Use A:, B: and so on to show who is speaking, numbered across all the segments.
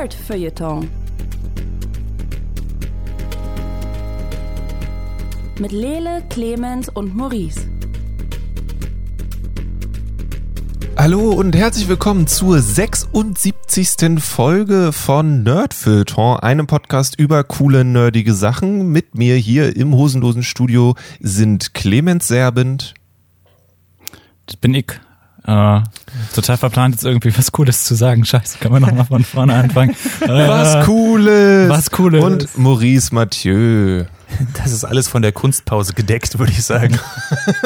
A: Nerd Feuilleton. Mit Lele, Clemens und Maurice.
B: Hallo und herzlich willkommen zur 76. Folge von Nerdfilter, einem Podcast über coole, nerdige Sachen. Mit mir hier im hosenlosen Studio sind Clemens Serbent.
C: Das bin ich. Äh, total verplant, jetzt irgendwie was Cooles zu sagen. Scheiße, kann man nochmal von vorne anfangen.
B: was Cooles!
C: Was Cooles!
B: Und Maurice Mathieu.
D: Das ist alles von der Kunstpause gedeckt, würde ich sagen.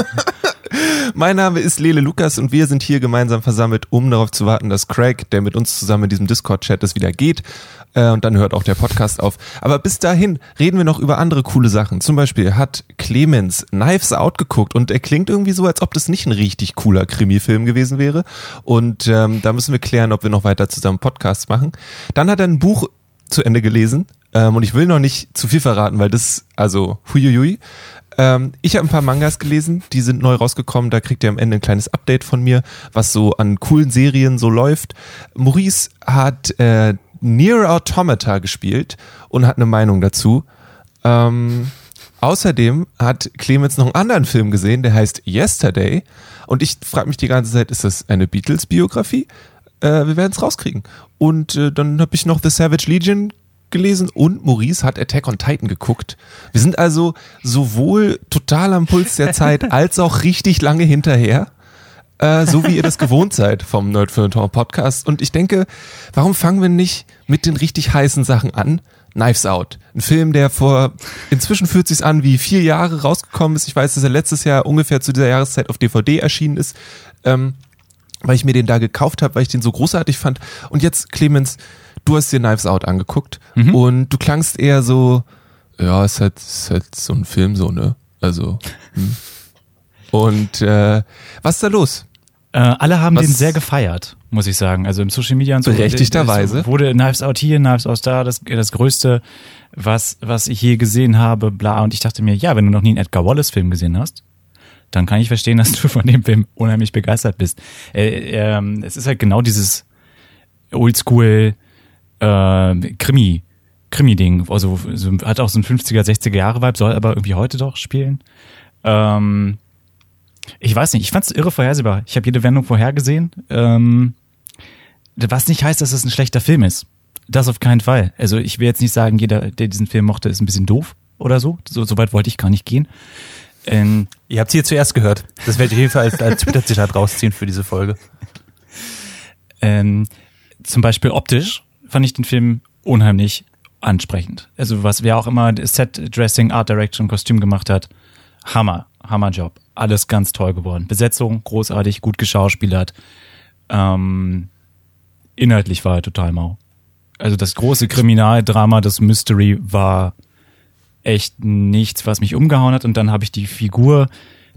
B: mein Name ist Lele Lukas und wir sind hier gemeinsam versammelt, um darauf zu warten, dass Craig, der mit uns zusammen in diesem Discord-Chat ist, wieder geht. Äh, und dann hört auch der Podcast auf. Aber bis dahin reden wir noch über andere coole Sachen. Zum Beispiel hat Clemens Knives Out geguckt und er klingt irgendwie so, als ob das nicht ein richtig cooler Krimi-Film gewesen wäre. Und ähm, da müssen wir klären, ob wir noch weiter zusammen Podcasts machen. Dann hat er ein Buch zu Ende gelesen. Ähm, und ich will noch nicht zu viel verraten, weil das, also, huiuiui. Ähm, ich habe ein paar Mangas gelesen, die sind neu rausgekommen. Da kriegt ihr am Ende ein kleines Update von mir, was so an coolen Serien so läuft. Maurice hat äh, Near Automata gespielt und hat eine Meinung dazu. Ähm, außerdem hat Clemens noch einen anderen Film gesehen, der heißt Yesterday. Und ich frage mich die ganze Zeit, ist das eine Beatles-Biografie? Äh, wir werden es rauskriegen. Und äh, dann habe ich noch The Savage Legion gelesen und Maurice hat Attack on Titan geguckt. Wir sind also sowohl total am Puls der Zeit als auch richtig lange hinterher. Äh, so wie ihr das gewohnt seid vom Nerd für Podcast. Und ich denke, warum fangen wir nicht mit den richtig heißen Sachen an? Knives Out. Ein Film, der vor, inzwischen fühlt sich an wie vier Jahre rausgekommen ist. Ich weiß, dass er letztes Jahr ungefähr zu dieser Jahreszeit auf DVD erschienen ist, ähm, weil ich mir den da gekauft habe, weil ich den so großartig fand. Und jetzt, Clemens, du hast dir Knives Out angeguckt mhm. und du klangst eher so, ja, es ist halt, ist halt so ein Film so, ne? Also. Hm. Und äh, was ist da los?
C: Äh, alle haben was? den sehr gefeiert, muss ich sagen. Also im Social Media und so.
B: Berechtigterweise.
C: Wurde Knives Out hier, Knives Out da, das, das Größte, was, was ich je gesehen habe, bla. Und ich dachte mir, ja, wenn du noch nie einen Edgar Wallace-Film gesehen hast, dann kann ich verstehen, dass du von dem Film unheimlich begeistert bist. Äh, äh, es ist halt genau dieses Oldschool äh, Krimi, Krimi-Ding. Also so, hat auch so ein 50er, 60er Jahre Vibe, soll aber irgendwie heute doch spielen. Ähm, ich weiß nicht, ich fand's irre vorhersehbar. Ich habe jede Wendung vorhergesehen. Ähm, was nicht heißt, dass es ein schlechter Film ist. Das auf keinen Fall. Also ich will jetzt nicht sagen, jeder, der diesen Film mochte, ist ein bisschen doof oder so. So, so weit wollte ich gar nicht gehen.
D: Ähm, Ihr habt hier zuerst gehört. Das werde ich auf jeden Fall als, als Twitter-Zitat rausziehen für diese Folge.
C: Ähm, zum Beispiel optisch fand ich den Film unheimlich ansprechend. Also was wer auch immer Set Dressing, Art Direction, Kostüm gemacht hat, Hammer, Hammerjob. Alles ganz toll geworden. Besetzung großartig, gut geschauspielert. Ähm, inhaltlich war er total mau. Also das große Kriminaldrama, das Mystery war echt nichts, was mich umgehauen hat. Und dann habe ich die Figur,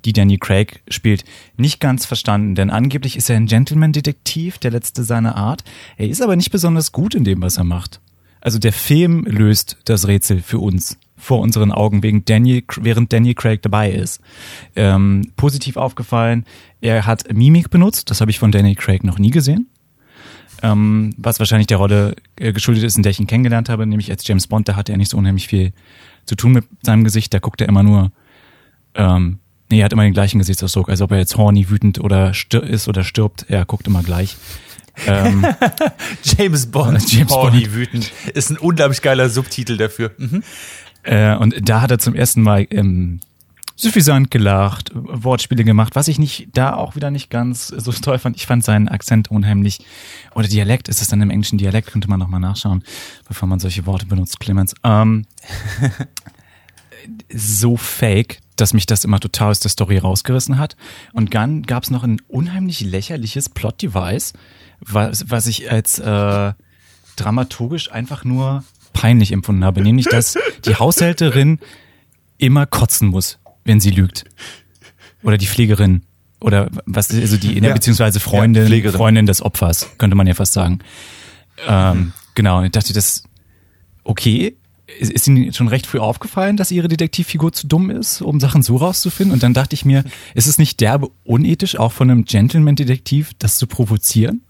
C: die Danny Craig spielt, nicht ganz verstanden. Denn angeblich ist er ein Gentleman-Detektiv, der letzte seiner Art. Er ist aber nicht besonders gut in dem, was er macht. Also der Film löst das Rätsel für uns vor unseren Augen, wegen Daniel, während Daniel Craig dabei ist. Ähm, positiv aufgefallen, er hat Mimik benutzt, das habe ich von Daniel Craig noch nie gesehen. Ähm, was wahrscheinlich der Rolle äh, geschuldet ist, in der ich ihn kennengelernt habe, nämlich als James Bond, da hatte er nicht so unheimlich viel zu tun mit seinem Gesicht, da guckt er immer nur, ähm, nee, er hat immer den gleichen Gesichtsausdruck, als ob er jetzt horny, wütend oder ist oder stirbt, er guckt immer gleich.
D: Ähm, James Bond, James horny, Bond. wütend, ist ein unglaublich geiler Subtitel dafür. Mhm.
C: Äh, und da hat er zum ersten Mal ähm, suffisant gelacht, Wortspiele gemacht, was ich nicht, da auch wieder nicht ganz so toll fand. Ich fand seinen Akzent unheimlich, oder Dialekt, ist es dann im englischen Dialekt, könnte man nochmal nachschauen, bevor man solche Worte benutzt, Clemens. Ähm, so fake, dass mich das immer total aus der Story rausgerissen hat. Und dann gab es noch ein unheimlich lächerliches Plot-Device, was, was ich als äh, dramaturgisch einfach nur peinlich empfunden habe, nämlich dass die Haushälterin immer kotzen muss, wenn sie lügt. Oder die Pflegerin. Oder was, also die, ja. beziehungsweise Freundin, ja, Freundin des Opfers, könnte man ja fast sagen. Ähm, genau, ich dachte, das, okay, ist, ist Ihnen schon recht früh aufgefallen, dass Ihre Detektivfigur zu dumm ist, um Sachen so rauszufinden? Und dann dachte ich mir, ist es nicht derbe unethisch, auch von einem Gentleman-Detektiv, das zu provozieren?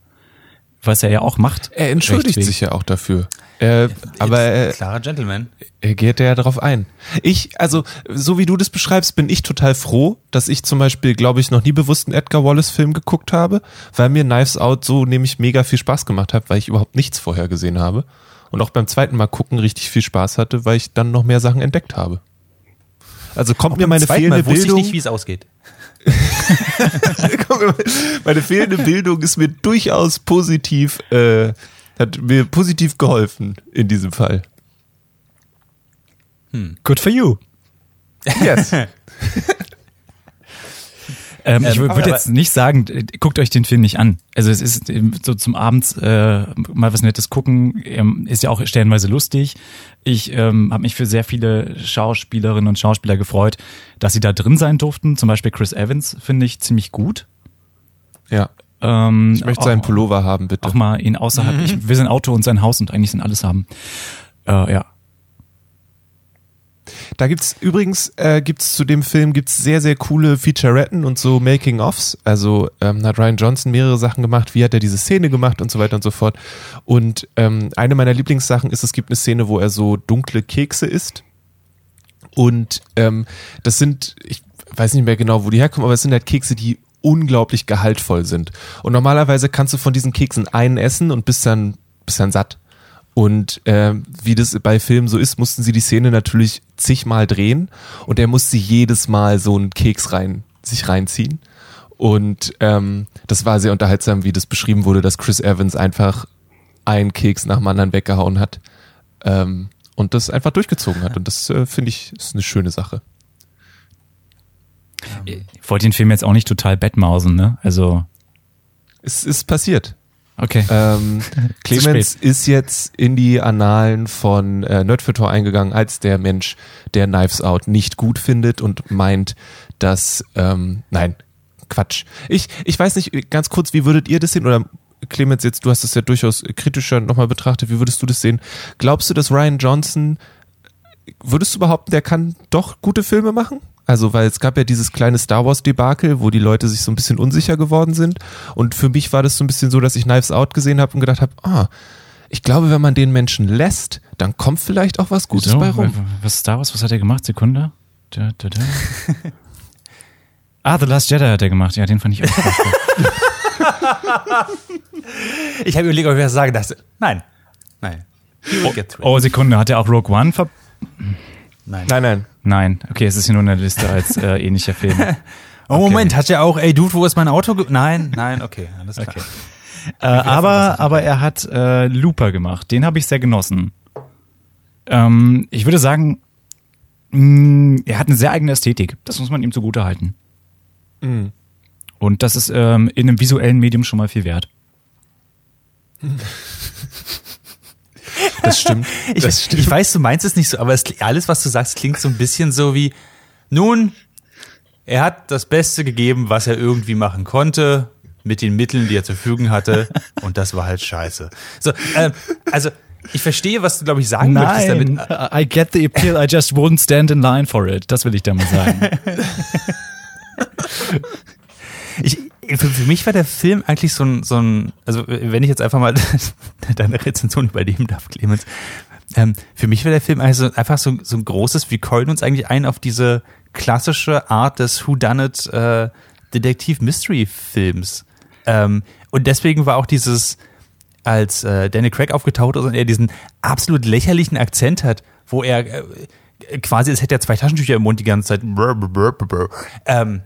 C: was er ja auch macht.
B: Er entschuldigt sich ja auch dafür. Äh, aber er,
D: Klarer Gentleman.
B: er geht ja darauf ein. Ich, also, so wie du das beschreibst, bin ich total froh, dass ich zum Beispiel, glaube ich, noch nie bewusst einen Edgar Wallace-Film geguckt habe, weil mir Knives Out so nämlich mega viel Spaß gemacht hat, weil ich überhaupt nichts vorher gesehen habe. Und auch beim zweiten Mal gucken richtig viel Spaß hatte, weil ich dann noch mehr Sachen entdeckt habe. Also kommt mir meine fehlende
D: Mal wusste
B: Bildung.
D: ich nicht, wie es ausgeht.
B: Meine fehlende Bildung ist mir durchaus positiv, äh, hat mir positiv geholfen in diesem Fall.
C: Good for you.
B: Yes.
C: Ähm, ich
D: Ähm,
C: würde jetzt nicht sagen, guckt euch den Film nicht an. Also es ist so zum Abends äh, mal was Nettes gucken, ähm, ist ja auch stellenweise lustig. Ich ähm, habe mich für sehr viele Schauspielerinnen und Schauspieler gefreut, dass sie da drin sein durften. Zum Beispiel Chris Evans finde ich ziemlich gut.
B: ja.
C: Ähm,
B: Ich möchte seinen
C: auch,
B: Pullover haben, bitte.
C: auch mal ihn außerhalb. Ich will sein Auto und sein Haus und eigentlich sind alles haben. Äh, ja.
B: Da gibt's übrigens äh, gibt's zu dem Film gibt's sehr sehr coole Featuretten und so Making ofs. Also ähm, hat Ryan Johnson mehrere Sachen gemacht. Wie hat er diese Szene gemacht und so weiter und so fort. Und ähm, eine meiner Lieblingssachen ist, es gibt eine Szene, wo er so dunkle Kekse isst. Und ähm, das sind, ich weiß nicht mehr genau, wo die herkommen, aber es sind halt Kekse, die unglaublich gehaltvoll sind. Und normalerweise kannst du von diesen Keksen einen essen und bist dann, bist dann satt. Und äh, wie das bei Filmen so ist, mussten sie die Szene natürlich zigmal drehen und er musste jedes Mal so einen Keks rein, sich reinziehen. Und ähm, das war sehr unterhaltsam, wie das beschrieben wurde, dass Chris Evans einfach einen Keks nach dem anderen weggehauen hat ähm, und das einfach durchgezogen hat. Und das äh, finde ich ist eine schöne Sache.
C: Ich wollte den Film jetzt auch nicht total bettmausen, ne? Also,
B: Es ist passiert.
C: Okay.
B: Ähm, Clemens ist jetzt in die Annalen von äh, Nerdfilter eingegangen als der Mensch, der Knives Out nicht gut findet und meint, dass, ähm, nein, Quatsch. Ich, ich weiß nicht, ganz kurz, wie würdet ihr das sehen? Oder Clemens, jetzt, du hast es ja durchaus kritischer nochmal betrachtet, wie würdest du das sehen? Glaubst du, dass Ryan Johnson, würdest du behaupten, der kann doch gute Filme machen? Also, weil es gab ja dieses kleine Star Wars Debakel, wo die Leute sich so ein bisschen unsicher geworden sind. Und für mich war das so ein bisschen so, dass ich Knives Out gesehen habe und gedacht habe, ah, ich glaube, wenn man den Menschen lässt, dann kommt vielleicht auch was Gutes
C: So,
B: bei rum.
C: Was ist Star Wars? Was hat er gemacht? Sekunde. Da, da, da. ah, The Last Jedi hat er gemacht. Ja, den fand ich auch.
D: Ich habe überlegt, ob ich was sagen dachte. Nein. Nein. Through.
C: Oh, Sekunde. Hat er auch Rogue One ver...
D: Nein.
B: Nein, nein.
C: Nein. Okay, es ist hier nur eine Liste als äh, ähnlicher Film.
D: Oh, Moment, hat ja auch, ey Dude, wo ist mein Auto? Nein, nein, okay, alles klar.
C: Okay. Äh, aber, aber er hat äh, Looper gemacht. Den habe ich sehr genossen. Ähm, ich würde sagen, mh, er hat eine sehr eigene Ästhetik. Das muss man ihm zugute halten.
B: Mhm.
C: Und das ist ähm, in einem visuellen Medium schon mal viel wert.
B: Das stimmt.
D: Ich,
B: das stimmt.
D: ich weiß, du meinst es nicht so, aber es, alles, was du sagst, klingt so ein bisschen so wie, nun, er hat das Beste gegeben, was er irgendwie machen konnte, mit den Mitteln, die er zur Verfügung hatte, und das war halt scheiße. So, ähm, also, ich verstehe, was du, glaube ich, sagen möchtest damit.
C: I get the appeal, I just won't stand in line for it. Das will ich damit sagen.
D: Ich, für, für mich war der Film eigentlich so ein, so ein, also wenn ich jetzt einfach mal deine Rezension übernehmen darf, Clemens, ähm, für mich war der Film also einfach so, so ein großes, wir callen uns eigentlich ein auf diese klassische Art des Whodunit äh, Detektiv-Mystery-Films. Ähm, und deswegen war auch dieses, als äh, Danny Craig aufgetaucht ist und er diesen absolut lächerlichen Akzent hat, wo er äh, quasi, es hätte er zwei Taschentücher im Mund die ganze Zeit. Brr, brr, brr. Ähm,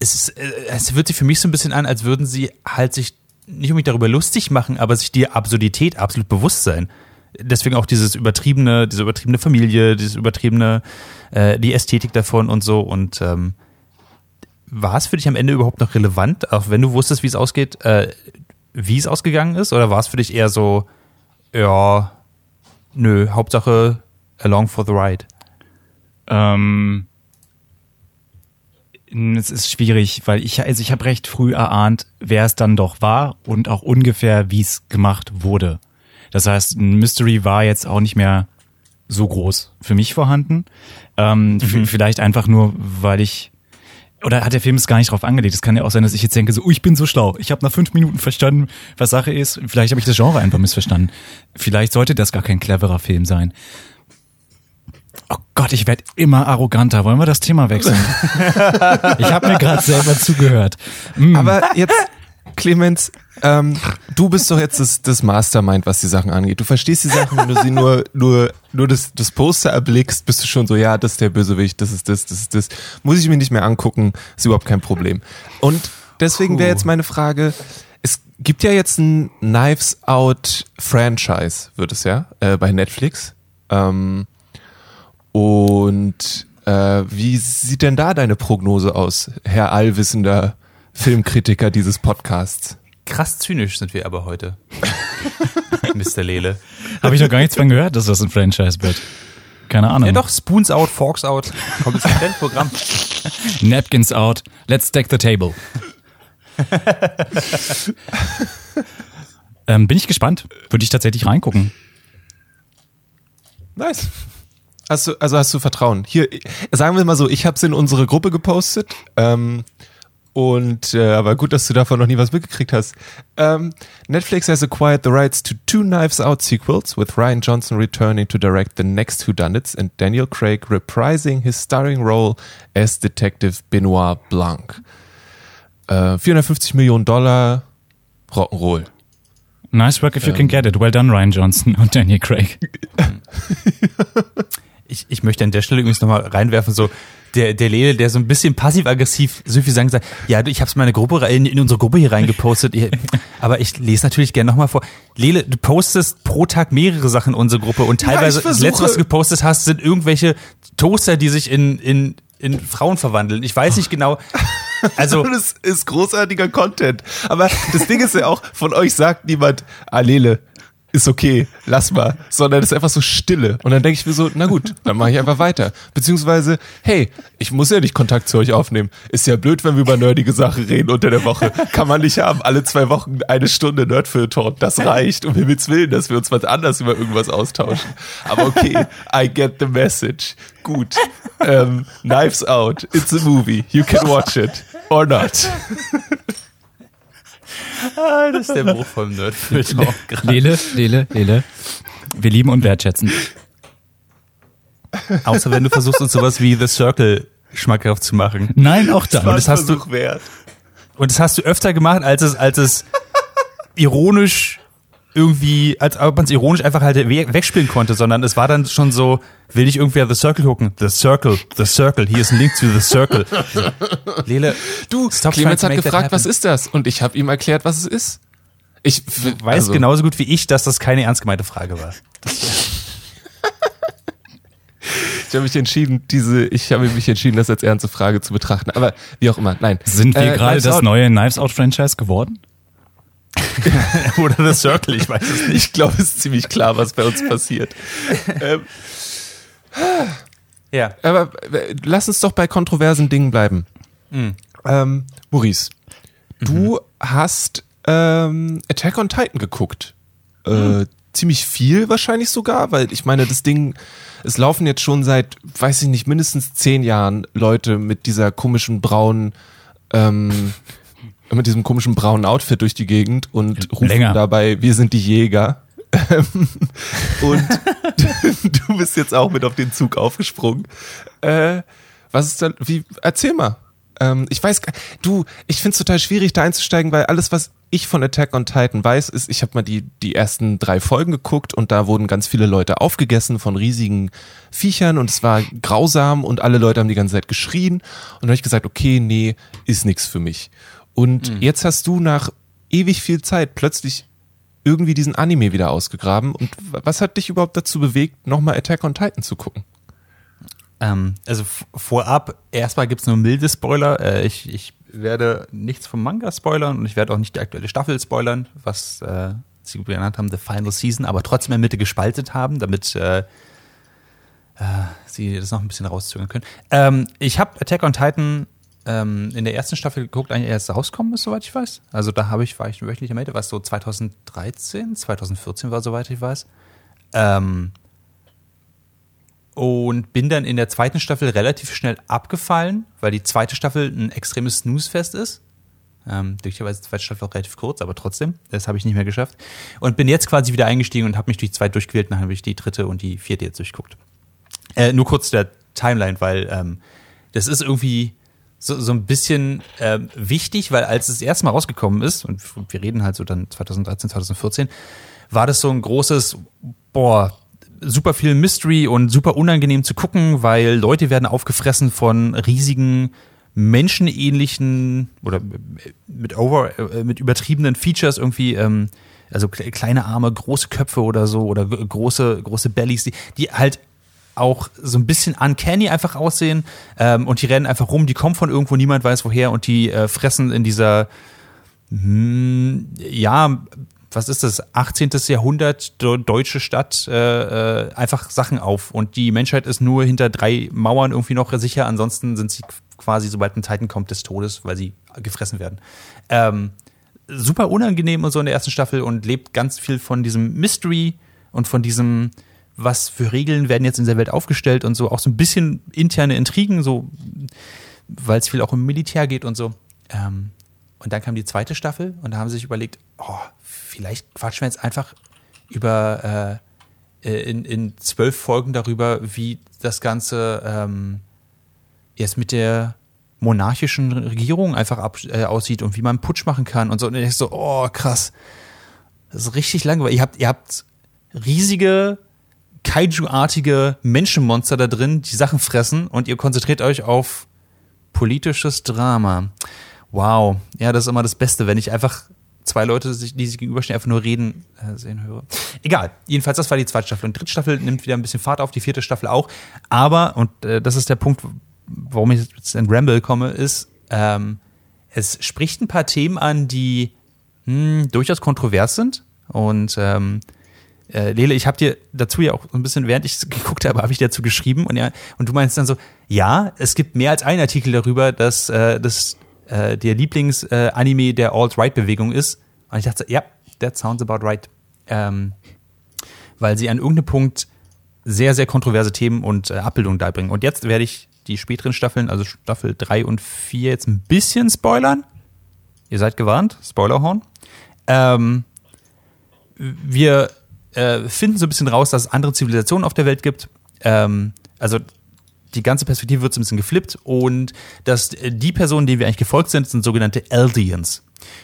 D: es, ist, äh, es fühlt sich für mich so ein bisschen an, als würden sie halt sich nicht unbedingt darüber lustig machen, aber sich die Absurdität absolut bewusst sein. Deswegen auch dieses übertriebene, diese übertriebene Familie, dieses übertriebene, äh, die Ästhetik davon und so. Und ähm, war es für dich am Ende überhaupt noch relevant, auch wenn du wusstest, wie es ausgeht, äh, wie es ausgegangen ist? Oder war es für dich eher so, ja, nö, Hauptsache along for the ride?
C: ähm, es ist schwierig, weil ich, also ich habe recht früh erahnt, wer es dann doch war und auch ungefähr, wie es gemacht wurde. Das heißt, ein Mystery war jetzt auch nicht mehr so groß für mich vorhanden. Ähm, f- Vielleicht einfach nur, weil ich Oder hat der Film es gar nicht drauf angelegt? Es kann ja auch sein, dass ich jetzt denke, so, oh, ich bin so schlau. Ich habe nach fünf Minuten verstanden, was Sache ist. Vielleicht habe ich das Genre einfach missverstanden. Vielleicht sollte das gar kein cleverer Film sein. Oh Gott, ich werde immer arroganter. Wollen wir das Thema wechseln? ich habe mir gerade selber zugehört. Mm.
B: Aber jetzt, Clemens, ähm, du bist doch jetzt das, das Mastermind, was die Sachen angeht. Du verstehst die Sachen, wenn du sie nur, nur, nur das, das Poster erblickst, bist du schon so, ja, das ist der Bösewicht, das ist das, das ist das. Muss ich mir nicht mehr angucken, ist überhaupt kein Problem. Und deswegen wäre jetzt meine Frage, es gibt ja jetzt ein Knives Out Franchise, wird es ja, äh, bei Netflix. Ähm, und äh, wie sieht denn da deine Prognose aus, Herr allwissender Filmkritiker dieses Podcasts?
D: Krass zynisch sind wir aber heute. Mr. Lele.
C: Habe ich noch gar nichts von gehört, dass das ein Franchise wird. Keine Ahnung.
D: Ja doch, Spoons out, Forks out. Kommt ins Programm.
C: Napkins out. Let's deck the table. ähm, bin ich gespannt. Würde ich tatsächlich reingucken.
B: Nice. Hast du, also hast du Vertrauen. Hier, sagen wir mal so, ich habe es in unsere Gruppe gepostet. Ähm, und äh, aber gut, dass du davon noch nie was mitgekriegt hast. Ähm, Netflix has acquired the rights to two Knives Out sequels, with Ryan Johnson returning to direct the next Whodunits and Daniel Craig reprising his starring role as Detective Benoit Blanc. Äh, 450 Millionen Dollar Rock'n'Roll.
C: Nice work if you can get it. Well done, Ryan Johnson und Daniel Craig.
D: Ich, ich möchte an der Stelle übrigens nochmal reinwerfen, so der, der Lele, der so ein bisschen passiv-aggressiv so viel sagen sagt, ja, du, ich habe es meine Gruppe in, in unsere Gruppe hier reingepostet, aber ich lese natürlich gerne nochmal vor. Lele, du postest pro Tag mehrere Sachen in unsere Gruppe und teilweise
B: Ja,
D: das letzte, was du gepostet hast, sind irgendwelche Toaster, die sich in, in, in Frauen verwandeln. Ich weiß nicht genau. Also,
B: das ist großartiger Content. Aber das Ding ist ja auch, von euch sagt niemand, ah Lele, ist okay, lass mal. Sondern es ist einfach so Stille. Und dann denke ich mir so, na gut, dann mache ich einfach weiter. Beziehungsweise, hey, ich muss ja nicht Kontakt zu euch aufnehmen. Ist ja blöd, wenn wir über nerdige Sachen reden unter der Woche. Kann man nicht haben. Alle zwei Wochen eine Stunde Nerdfilter. Das reicht, um Himmels Willen, dass wir uns was anders über irgendwas austauschen. Aber okay, I get the message. Gut. Ähm, Knives Out. It's a movie. You can watch it. Or not.
D: Das ist der Bruch vom Nerdfilter.
C: Lele, Lele, Lele. Wir lieben und wertschätzen.
D: Außer wenn du versuchst, uns sowas wie The Circle schmackhaft zu machen.
C: Nein, auch da.
D: Und das hast du,
B: wert.
D: Und das hast du öfter gemacht, als es, als es ironisch irgendwie, als ob man es ironisch einfach halt we- wegspielen konnte, sondern es war dann schon so, will ich irgendwie The Circle gucken? The Circle, The Circle, hier ist ein Link zu The Circle. Lele,
B: Du,
D: Stop
B: Clemens hat gefragt, was ist das? Und ich habe ihm erklärt, was es ist. Ich
D: weiß
B: also,
D: genauso gut wie ich, dass das keine ernst gemeinte Frage war.
B: Ich habe mich entschieden, diese, ich habe mich entschieden, das als ernste Frage zu betrachten. Aber wie auch immer, nein.
C: Sind wir
B: Äh,
C: gerade das
B: Out-
C: neue Knives Out Franchise geworden?
D: Oder The Circle, ich weiß es nicht.
B: Ich glaube, es ist ziemlich klar, was bei uns passiert. ähm,
D: Ja.
B: aber äh, lass uns doch bei kontroversen Dingen bleiben.
D: Mhm.
B: Ähm, Maurice, du hast ähm, Attack on Titan geguckt. Äh, ziemlich viel wahrscheinlich sogar, weil ich meine, das Ding, es laufen jetzt schon seit, weiß ich nicht, mindestens zehn Jahren Leute mit dieser komischen braunen, ähm, mit diesem komischen braunen Outfit durch die Gegend und rufen
C: Länger.
B: dabei, wir sind die Jäger. Und du bist jetzt auch mit auf den Zug aufgesprungen. Äh, was ist dann, wie, erzähl mal. Ähm, ich weiß, gar- du, ich find's total schwierig da einzusteigen, weil alles, was ich von Attack on Titan weiß, ist, ich habe mal die, die ersten drei Folgen geguckt und da wurden ganz viele Leute aufgegessen von riesigen Viechern und es war grausam und alle Leute haben die ganze Zeit geschrien und dann habe ich gesagt, okay, nee, ist nix für mich. Und jetzt hast du nach ewig viel Zeit plötzlich irgendwie diesen Anime wieder ausgegraben und was hat dich überhaupt dazu bewegt, nochmal Attack on Titan zu gucken?
D: Ähm, also vorab, erstmal gibt's nur milde Spoiler. Äh, ich, ich werde nichts vom Manga spoilern und ich werde auch nicht die aktuelle Staffel spoilern, was äh, sie genannt haben, The Final Season, aber trotzdem in der Mitte gespaltet haben, damit äh, äh, sie das noch ein bisschen rauszögern können. Ähm, ich habe Attack on Titan ähm, in der ersten Staffel geguckt, eigentlich erst rauskommen ist, soweit ich weiß. Also da habe ich, war ich wöchentlich am Ende, was so 2013, 2014 war, soweit ich weiß. Ähm, und bin dann in der zweiten Staffel relativ schnell abgefallen, weil die zweite Staffel ein extremes Snooze-Fest ist. Ähm, glücklicherweise die zweite Staffel auch relativ kurz, aber trotzdem, das habe ich nicht mehr geschafft. Und bin jetzt quasi wieder eingestiegen und habe mich durch zweite durchgewählt, dann habe ich die dritte und die vierte jetzt durchguckt. Äh, nur kurz der Timeline, weil ähm, das ist irgendwie so, so ein bisschen ähm, wichtig, weil als es das erste Mal rausgekommen ist, und wir reden halt so dann 2013, 2014, war das so ein großes, boah, super viel Mystery und super unangenehm zu gucken, weil Leute werden aufgefressen von riesigen menschenähnlichen oder mit over äh, mit übertriebenen Features irgendwie ähm, also kleine Arme, große Köpfe oder so oder große große Bellies, die, die halt auch so ein bisschen uncanny einfach aussehen ähm, und die rennen einfach rum, die kommen von irgendwo, niemand weiß woher und die äh, fressen in dieser hm, ja was ist das, 18. Jahrhundert deutsche Stadt äh, äh, einfach Sachen auf. Und die Menschheit ist nur hinter drei Mauern irgendwie noch sicher. Ansonsten sind sie quasi, sobald ein Zeiten kommt, des Todes, weil sie gefressen werden. Ähm, super unangenehm und so in der ersten Staffel und lebt ganz viel von diesem Mystery und von diesem, was für Regeln werden jetzt in der Welt aufgestellt und so. Auch so ein bisschen interne Intrigen, so, weil es viel auch im Militär geht und so. Ähm, und dann kam die zweite Staffel und da haben sie sich überlegt, oh, vielleicht quatschen wir jetzt einfach über äh, äh, in, in zwölf Folgen darüber, wie das Ganze ähm, jetzt mit der monarchischen Regierung einfach ab, äh, aussieht und wie man Putsch machen kann und so. Und ich so, oh, krass. Das ist richtig langweilig. Ihr habt, ihr habt riesige, Kaiju-artige Menschenmonster da drin, die Sachen fressen und ihr konzentriert euch auf politisches Drama. Wow. Ja, das ist immer das Beste, wenn ich einfach zwei Leute, die sich gegenüberstehen, einfach nur reden äh, sehen höre. Egal. Jedenfalls, das war die zweite Staffel. Und dritte Staffel nimmt wieder ein bisschen Fahrt auf, die vierte Staffel auch. Aber, und äh, das ist der Punkt, warum ich jetzt in Ramble komme, ist, ähm, es spricht ein paar Themen an, die mh, hm, durchaus kontrovers sind. Und ähm, äh, Lele, ich habe dir dazu ja auch ein bisschen, während ich geguckt habe, habe ich dazu geschrieben und ja, und du meinst dann so, ja, es gibt mehr als einen Artikel darüber, dass äh, das äh, der Lieblingsanime äh, der Alt-Right-Bewegung ist. Und ich dachte, ja, that sounds about right. Ähm, weil sie an irgendeinem Punkt sehr, sehr kontroverse Themen und äh, Abbildungen beibringen. Und jetzt werde ich die späteren Staffeln, also Staffel 3 und 4, jetzt ein bisschen spoilern. Ihr seid gewarnt, Spoilerhorn. Ähm, wir äh, finden so ein bisschen raus, dass es andere Zivilisationen auf der Welt gibt. Ähm, also die ganze Perspektive wird so ein bisschen geflippt und dass die Personen, denen wir eigentlich gefolgt sind, sind sogenannte Eldians.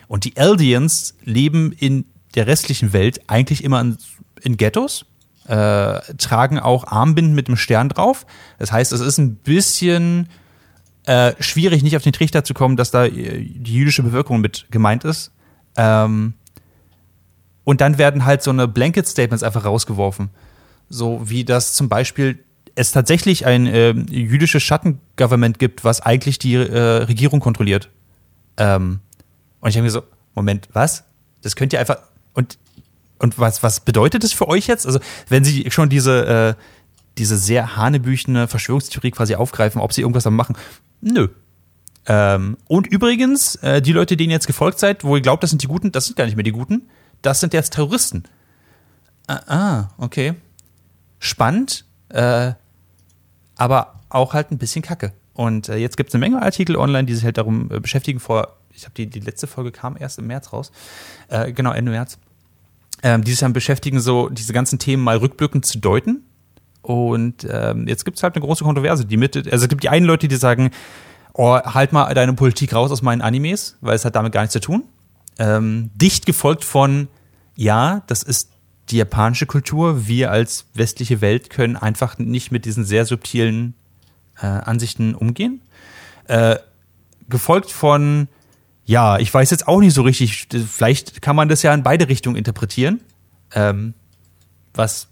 D: Und die Eldians leben in der restlichen Welt eigentlich immer in, in Ghettos, äh, tragen auch Armbinden mit einem Stern drauf. Das heißt, es ist ein bisschen äh, schwierig, nicht auf den Trichter zu kommen, dass da äh, die jüdische Bevölkerung mit gemeint ist. Ähm, und dann werden halt so eine Blanket Statements einfach rausgeworfen. So wie das zum Beispiel es tatsächlich ein äh, jüdisches Schattengovernment gibt, was eigentlich die äh, Regierung kontrolliert. Ähm, und ich habe mir so, Moment, was? Das könnt ihr einfach und und was was bedeutet das für euch jetzt? Also wenn Sie schon diese äh, diese sehr hanebüchene Verschwörungstheorie quasi aufgreifen, ob Sie irgendwas da machen? Nö. Ähm, und übrigens, äh, die Leute, denen ihr jetzt gefolgt seid, wo ihr glaubt, das sind die Guten, das sind gar nicht mehr die Guten. Das sind jetzt Terroristen. Ah, ah okay. Spannend. Äh, aber auch halt ein bisschen kacke. Und äh, jetzt gibt es eine Menge Artikel online, die sich halt darum äh, beschäftigen. Vor, ich habe die, die letzte Folge kam erst im März raus. Äh, genau, Ende März. Ähm, die sich dann beschäftigen, so diese ganzen Themen mal rückblickend zu deuten. Und ähm, jetzt gibt es halt eine große Kontroverse. Die Mitte, also es gibt die einen Leute, die sagen, oh, halt mal deine Politik raus aus meinen Animes, weil es hat damit gar nichts zu tun. Ähm, dicht gefolgt von, ja, das ist die japanische Kultur. Wir als westliche Welt können einfach nicht mit diesen sehr subtilen äh, Ansichten umgehen. Äh, gefolgt von, ja, ich weiß jetzt auch nicht so richtig, vielleicht kann man das ja in beide Richtungen interpretieren. Ähm, was,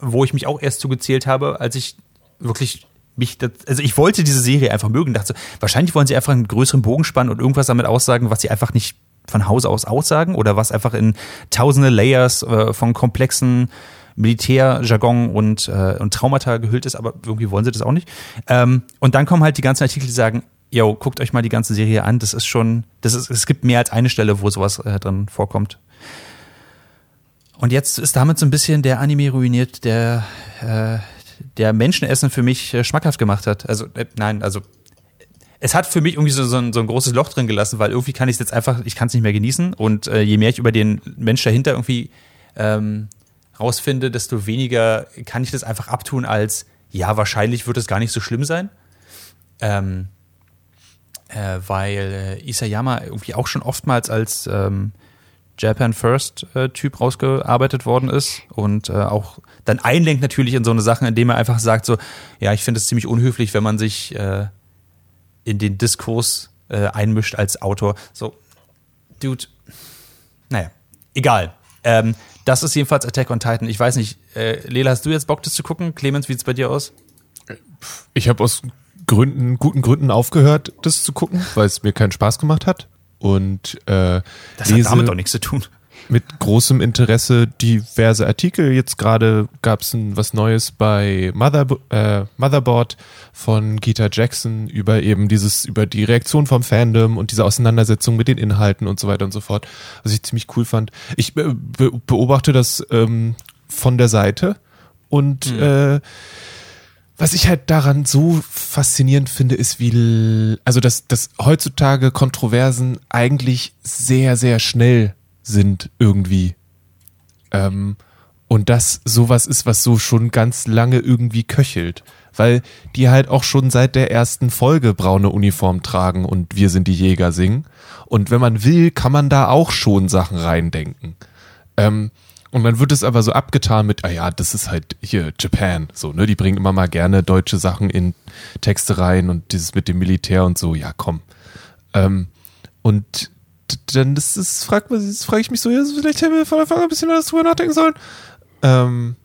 D: wo ich mich auch erst zugezählt habe, als ich wirklich mich, das, also ich wollte diese Serie einfach mögen, dachte so, wahrscheinlich wollen sie einfach einen größeren Bogen spannen und irgendwas damit aussagen, was sie einfach nicht von Haus aus aussagen oder was einfach in tausende Layers äh, von komplexen Militärjargon und, äh, und Traumata gehüllt ist, aber irgendwie wollen sie das auch nicht. Ähm, und dann kommen halt die ganzen Artikel, die sagen, yo, guckt euch mal die ganze Serie an, das ist schon, das ist, es gibt mehr als eine Stelle, wo sowas äh, drin vorkommt. Und jetzt ist damit so ein bisschen der Anime ruiniert, der, äh, der Menschenessen für mich äh, schmackhaft gemacht hat. Also, äh, nein, also es hat für mich irgendwie so, so, ein, so ein großes Loch drin gelassen, weil irgendwie kann ich es jetzt einfach, ich kann es nicht mehr genießen. Und äh, je mehr ich über den Mensch dahinter irgendwie ähm, rausfinde, desto weniger kann ich das einfach abtun als, ja, wahrscheinlich wird es gar nicht so schlimm sein. Ähm, äh, weil äh, Isayama irgendwie auch schon oftmals als ähm, Japan First äh, Typ rausgearbeitet worden ist und äh, auch dann einlenkt natürlich in so eine Sache, indem er einfach sagt so, ja, ich finde es ziemlich unhöflich, wenn man sich äh, in den Diskurs äh, einmischt als Autor. So, Dude, naja, egal. Ähm, das ist jedenfalls Attack on Titan. Ich weiß nicht, äh, Lela, hast du jetzt Bock, das zu gucken? Clemens, wie sieht's bei dir aus?
B: Ich habe aus Gründen, guten Gründen aufgehört, das zu gucken, weil es mir keinen Spaß gemacht hat. Und äh,
D: Das hat damit doch nichts zu tun.
B: Mit großem Interesse diverse Artikel. Jetzt gerade gab es was Neues bei Mother, äh, Motherboard von Gita Jackson über eben dieses, über die Reaktion vom Fandom und diese Auseinandersetzung mit den Inhalten und so weiter und so fort, was ich ziemlich cool fand. Ich äh, be beobachte das ähm, von der Seite und äh, was ich halt daran so faszinierend finde, ist, wie, also dass, dass heutzutage Kontroversen eigentlich sehr, sehr schnell sind irgendwie. Ähm, und das sowas ist, was so schon ganz lange irgendwie köchelt. Weil die halt auch schon seit der ersten Folge braune Uniform tragen und wir sind die Jäger singen. Und wenn man will, kann man da auch schon Sachen reindenken. Ähm, und dann wird es aber so abgetan mit, ah ja, das ist halt hier Japan, so, ne? Die bringen immer mal gerne deutsche Sachen in Texte rein und dieses mit dem Militär und so, ja, komm. Ähm, und dann ist es, fragt man, das frage ich mich so, ja, vielleicht hätten wir von Anfang an ein bisschen anders drüber nachdenken sollen. Ähm,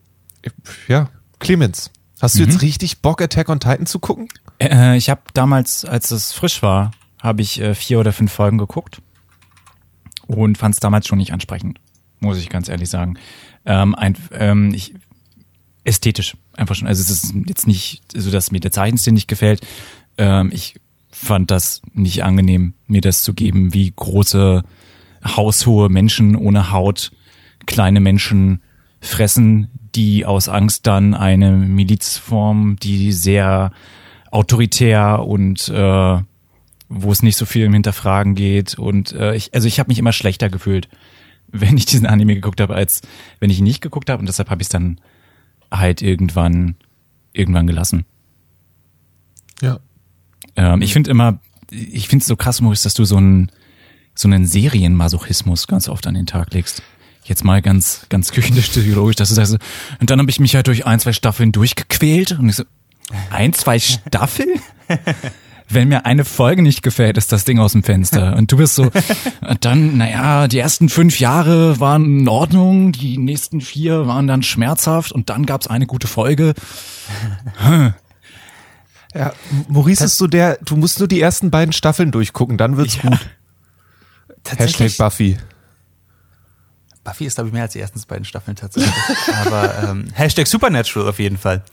B: ja, Clemens, hast du jetzt richtig Bock, Attack on Titan zu gucken?
C: Äh, ich habe damals, als es frisch war, habe ich äh, vier oder fünf Folgen geguckt und fand es damals schon nicht ansprechend, muss ich ganz ehrlich sagen. Ähm, ein, ähm, ich, ästhetisch einfach schon. Also es ist jetzt nicht so, dass mir der Zeichenstil nicht gefällt. Ähm, ich fand das nicht angenehm, mir das zu geben, wie große haushohe Menschen ohne Haut kleine Menschen fressen, die aus Angst dann eine Miliz formen, die sehr autoritär und äh, wo es nicht so viel im Hinterfragen geht. Und äh, ich, also ich habe mich immer schlechter gefühlt, wenn ich diesen Anime geguckt habe, als wenn ich ihn nicht geguckt habe. Und deshalb habe ich es dann halt irgendwann irgendwann gelassen.
B: Ja.
C: Ähm, ich finde immer, ich finde es so krass, Maurice, dass du so einen so einen Serienmasochismus ganz oft an den Tag legst. Jetzt mal ganz ganz küchenpsychologisch, dass du sagst, und dann habe ich mich halt durch ein, zwei Staffeln durchgequält und ich so, ein, zwei Staffeln? Wenn mir eine Folge nicht gefällt, ist das Ding aus dem Fenster. Und du bist so, dann, naja, die ersten fünf Jahre waren in Ordnung, die nächsten vier waren dann schmerzhaft und dann gab's eine gute Folge.
B: Ja, Maurice ist so der, du musst nur die ersten beiden Staffeln durchgucken, dann wird's gut. Hashtag Buffy.
D: Buffy ist, glaube ich, mehr als die ersten beiden Staffeln tatsächlich. Aber ähm, Hashtag Supernatural auf jeden Fall.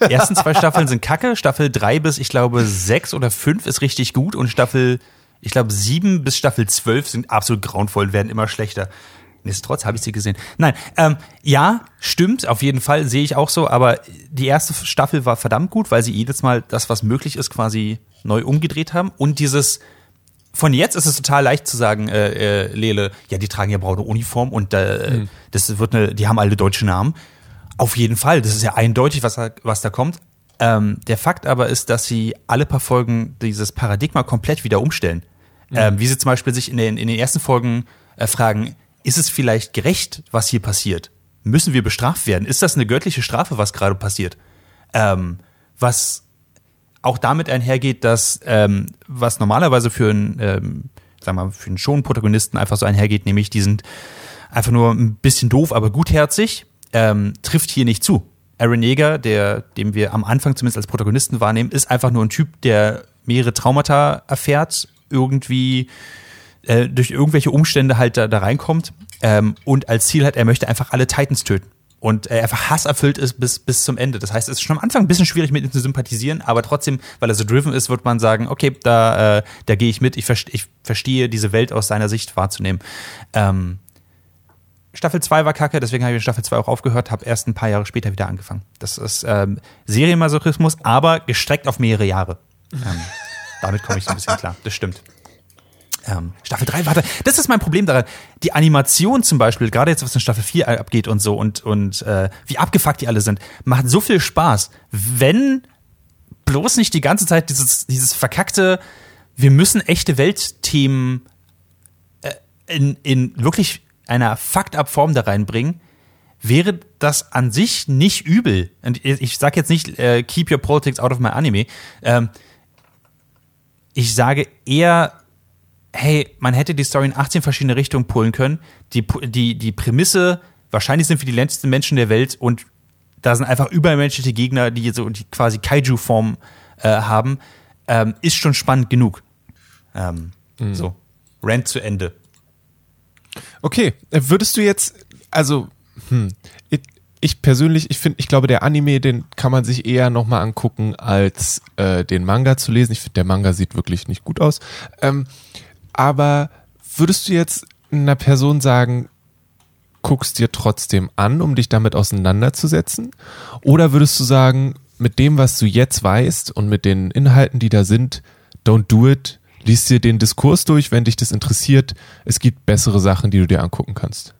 D: Die ersten zwei Staffeln sind kacke. Staffel drei bis, ich glaube, sechs oder fünf ist richtig gut. Und Staffel, ich glaube, sieben bis Staffel zwölf sind absolut grauenvoll und werden immer schlechter. Nichtsdestotrotz habe ich sie gesehen. Nein, ähm, ja, stimmt, auf jeden Fall, sehe ich auch so. Aber die erste Staffel war verdammt gut, weil sie jedes Mal das, was möglich ist, quasi neu umgedreht haben. Und dieses von jetzt ist es total leicht zu sagen, äh, äh, Lele, ja, die tragen ja braune Uniform und äh, das wird eine, die haben alle deutsche Namen. Auf jeden Fall, das ist ja eindeutig, was da, was da kommt. Ähm, der Fakt aber ist, dass sie alle paar Folgen dieses Paradigma komplett wieder umstellen. Ähm, wie sie zum Beispiel sich in den, in den ersten Folgen äh, fragen, ist es vielleicht gerecht, was hier passiert? Müssen wir bestraft werden? Ist das eine göttliche Strafe, was gerade passiert? Ähm, was auch damit einhergeht, dass ähm, was normalerweise für einen, ähm, sagen wir mal, für einen schon Protagonisten einfach so einhergeht, nämlich die sind einfach nur ein bisschen doof, aber gutherzig, ähm, trifft hier nicht zu. Aaron Yeager, der, den wir am Anfang zumindest als Protagonisten wahrnehmen, ist einfach nur ein Typ, der mehrere Traumata erfährt, irgendwie äh, durch irgendwelche Umstände halt da, da reinkommt ähm, und als Ziel hat, er möchte einfach alle Titans töten. Und er einfach hasserfüllt ist bis, bis zum Ende. Das heißt, es ist schon am Anfang ein bisschen schwierig, mit ihm zu sympathisieren, aber trotzdem, weil er so driven ist, wird man sagen, okay, da, äh, da gehe ich mit, ich, verste ich verstehe diese Welt aus seiner Sicht wahrzunehmen. Ähm, Staffel 2 war kacke, deswegen habe ich mit Staffel 2 auch aufgehört, habe erst ein paar Jahre später wieder angefangen. Das ist ähm, Serienmasochismus, aber gestreckt auf mehrere Jahre. Ähm, damit komme ich so ein bisschen klar, das stimmt. Ähm, Staffel 3, warte, das ist mein Problem daran. Die Animation zum Beispiel, gerade jetzt, was in Staffel 4 abgeht und so und, und äh, wie abgefuckt die alle sind, macht so viel Spaß, wenn bloß nicht die ganze Zeit dieses, dieses verkackte, wir müssen echte Weltthemen äh, in, in wirklich einer Fakt-up-Form da reinbringen, wäre das an sich nicht übel. Und ich, ich sage jetzt nicht, äh, keep your politics out of my anime. Ähm, ich sage eher, hey, man hätte die Story in 18 verschiedene Richtungen pullen können. Die, die, die Prämisse, wahrscheinlich sind wir die letzten Menschen der Welt und da sind einfach übermenschliche Gegner, die so die quasi Kaiju-Form äh, haben, ähm, ist schon spannend genug. Ähm,
B: Mhm.
D: So, Rant zu Ende.
B: Okay, äh, würdest du jetzt, also, hm, ich, ich persönlich, ich finde, ich glaube, der Anime, den kann man sich eher nochmal angucken, als äh, den Manga zu lesen. Ich finde, der Manga sieht wirklich nicht gut aus. Ähm, aber würdest du jetzt einer Person sagen, guckst dir trotzdem an, um dich damit auseinanderzusetzen? Oder würdest du sagen, mit dem, was du jetzt weißt und mit den Inhalten, die da sind, don't do it, liest dir den Diskurs durch, wenn dich das interessiert. Es gibt bessere Sachen, die du dir angucken kannst.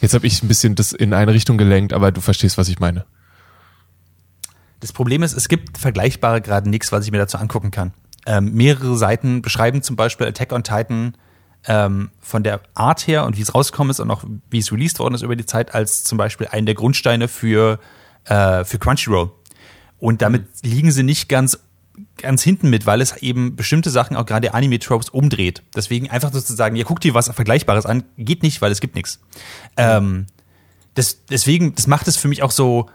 B: Jetzt habe ich ein bisschen das in eine Richtung gelenkt, aber du verstehst, was ich meine.
D: Das Problem ist, es gibt vergleichbare gerade nichts, was ich mir dazu angucken kann. Ähm, mehrere Seiten beschreiben zum Beispiel Attack on Titan ähm, von der Art her und wie es rausgekommen ist und auch wie es released worden ist über die Zeit als zum Beispiel einen der Grundsteine für, äh, für Crunchyroll. Und damit liegen sie nicht ganz ganz hinten mit, weil es eben bestimmte Sachen, auch gerade Anime-Tropes, umdreht. Deswegen einfach sozusagen, ja, guck dir was Vergleichbares an, geht nicht, weil es gibt nichts. Ähm, das, deswegen, das macht es für mich auch so,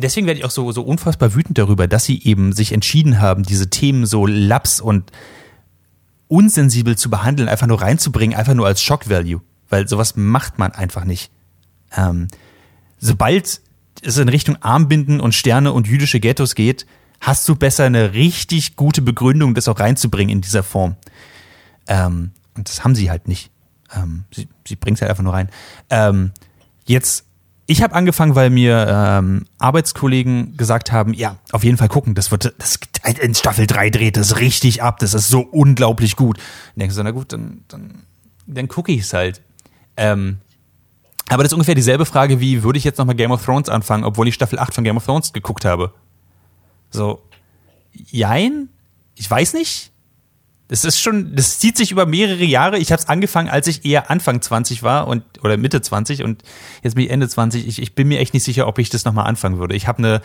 D: deswegen werde ich auch so, so unfassbar wütend darüber, dass sie eben sich entschieden haben, diese Themen so laps und unsensibel zu behandeln, einfach nur reinzubringen, einfach nur als Shock-Value. Weil sowas macht man einfach nicht. Ähm, sobald es in Richtung Armbinden und Sterne und jüdische Ghettos geht, hast du besser eine richtig gute Begründung, das auch reinzubringen in dieser Form. Ähm, und das haben sie halt nicht. Ähm, sie sie bringt es halt einfach nur rein. Ähm, jetzt, ich habe angefangen, weil mir ähm, Arbeitskollegen gesagt haben, ja, auf jeden Fall gucken, das wird, das in Staffel 3 dreht das richtig ab, das ist so unglaublich gut. Und denkst du, na gut, dann, dann, dann gucke ich es halt. Ähm, aber das ist ungefähr dieselbe Frage, wie würde ich jetzt nochmal Game of Thrones anfangen, obwohl ich Staffel 8 von Game of Thrones geguckt habe. So, jein, ich weiß nicht. Das ist schon, das zieht sich über mehrere Jahre. Ich habe es angefangen, als ich eher Anfang 20 war und oder Mitte 20 und jetzt bin ich Ende 20. Ich, ich bin mir echt nicht sicher, ob ich das nochmal anfangen würde. Ich habe eine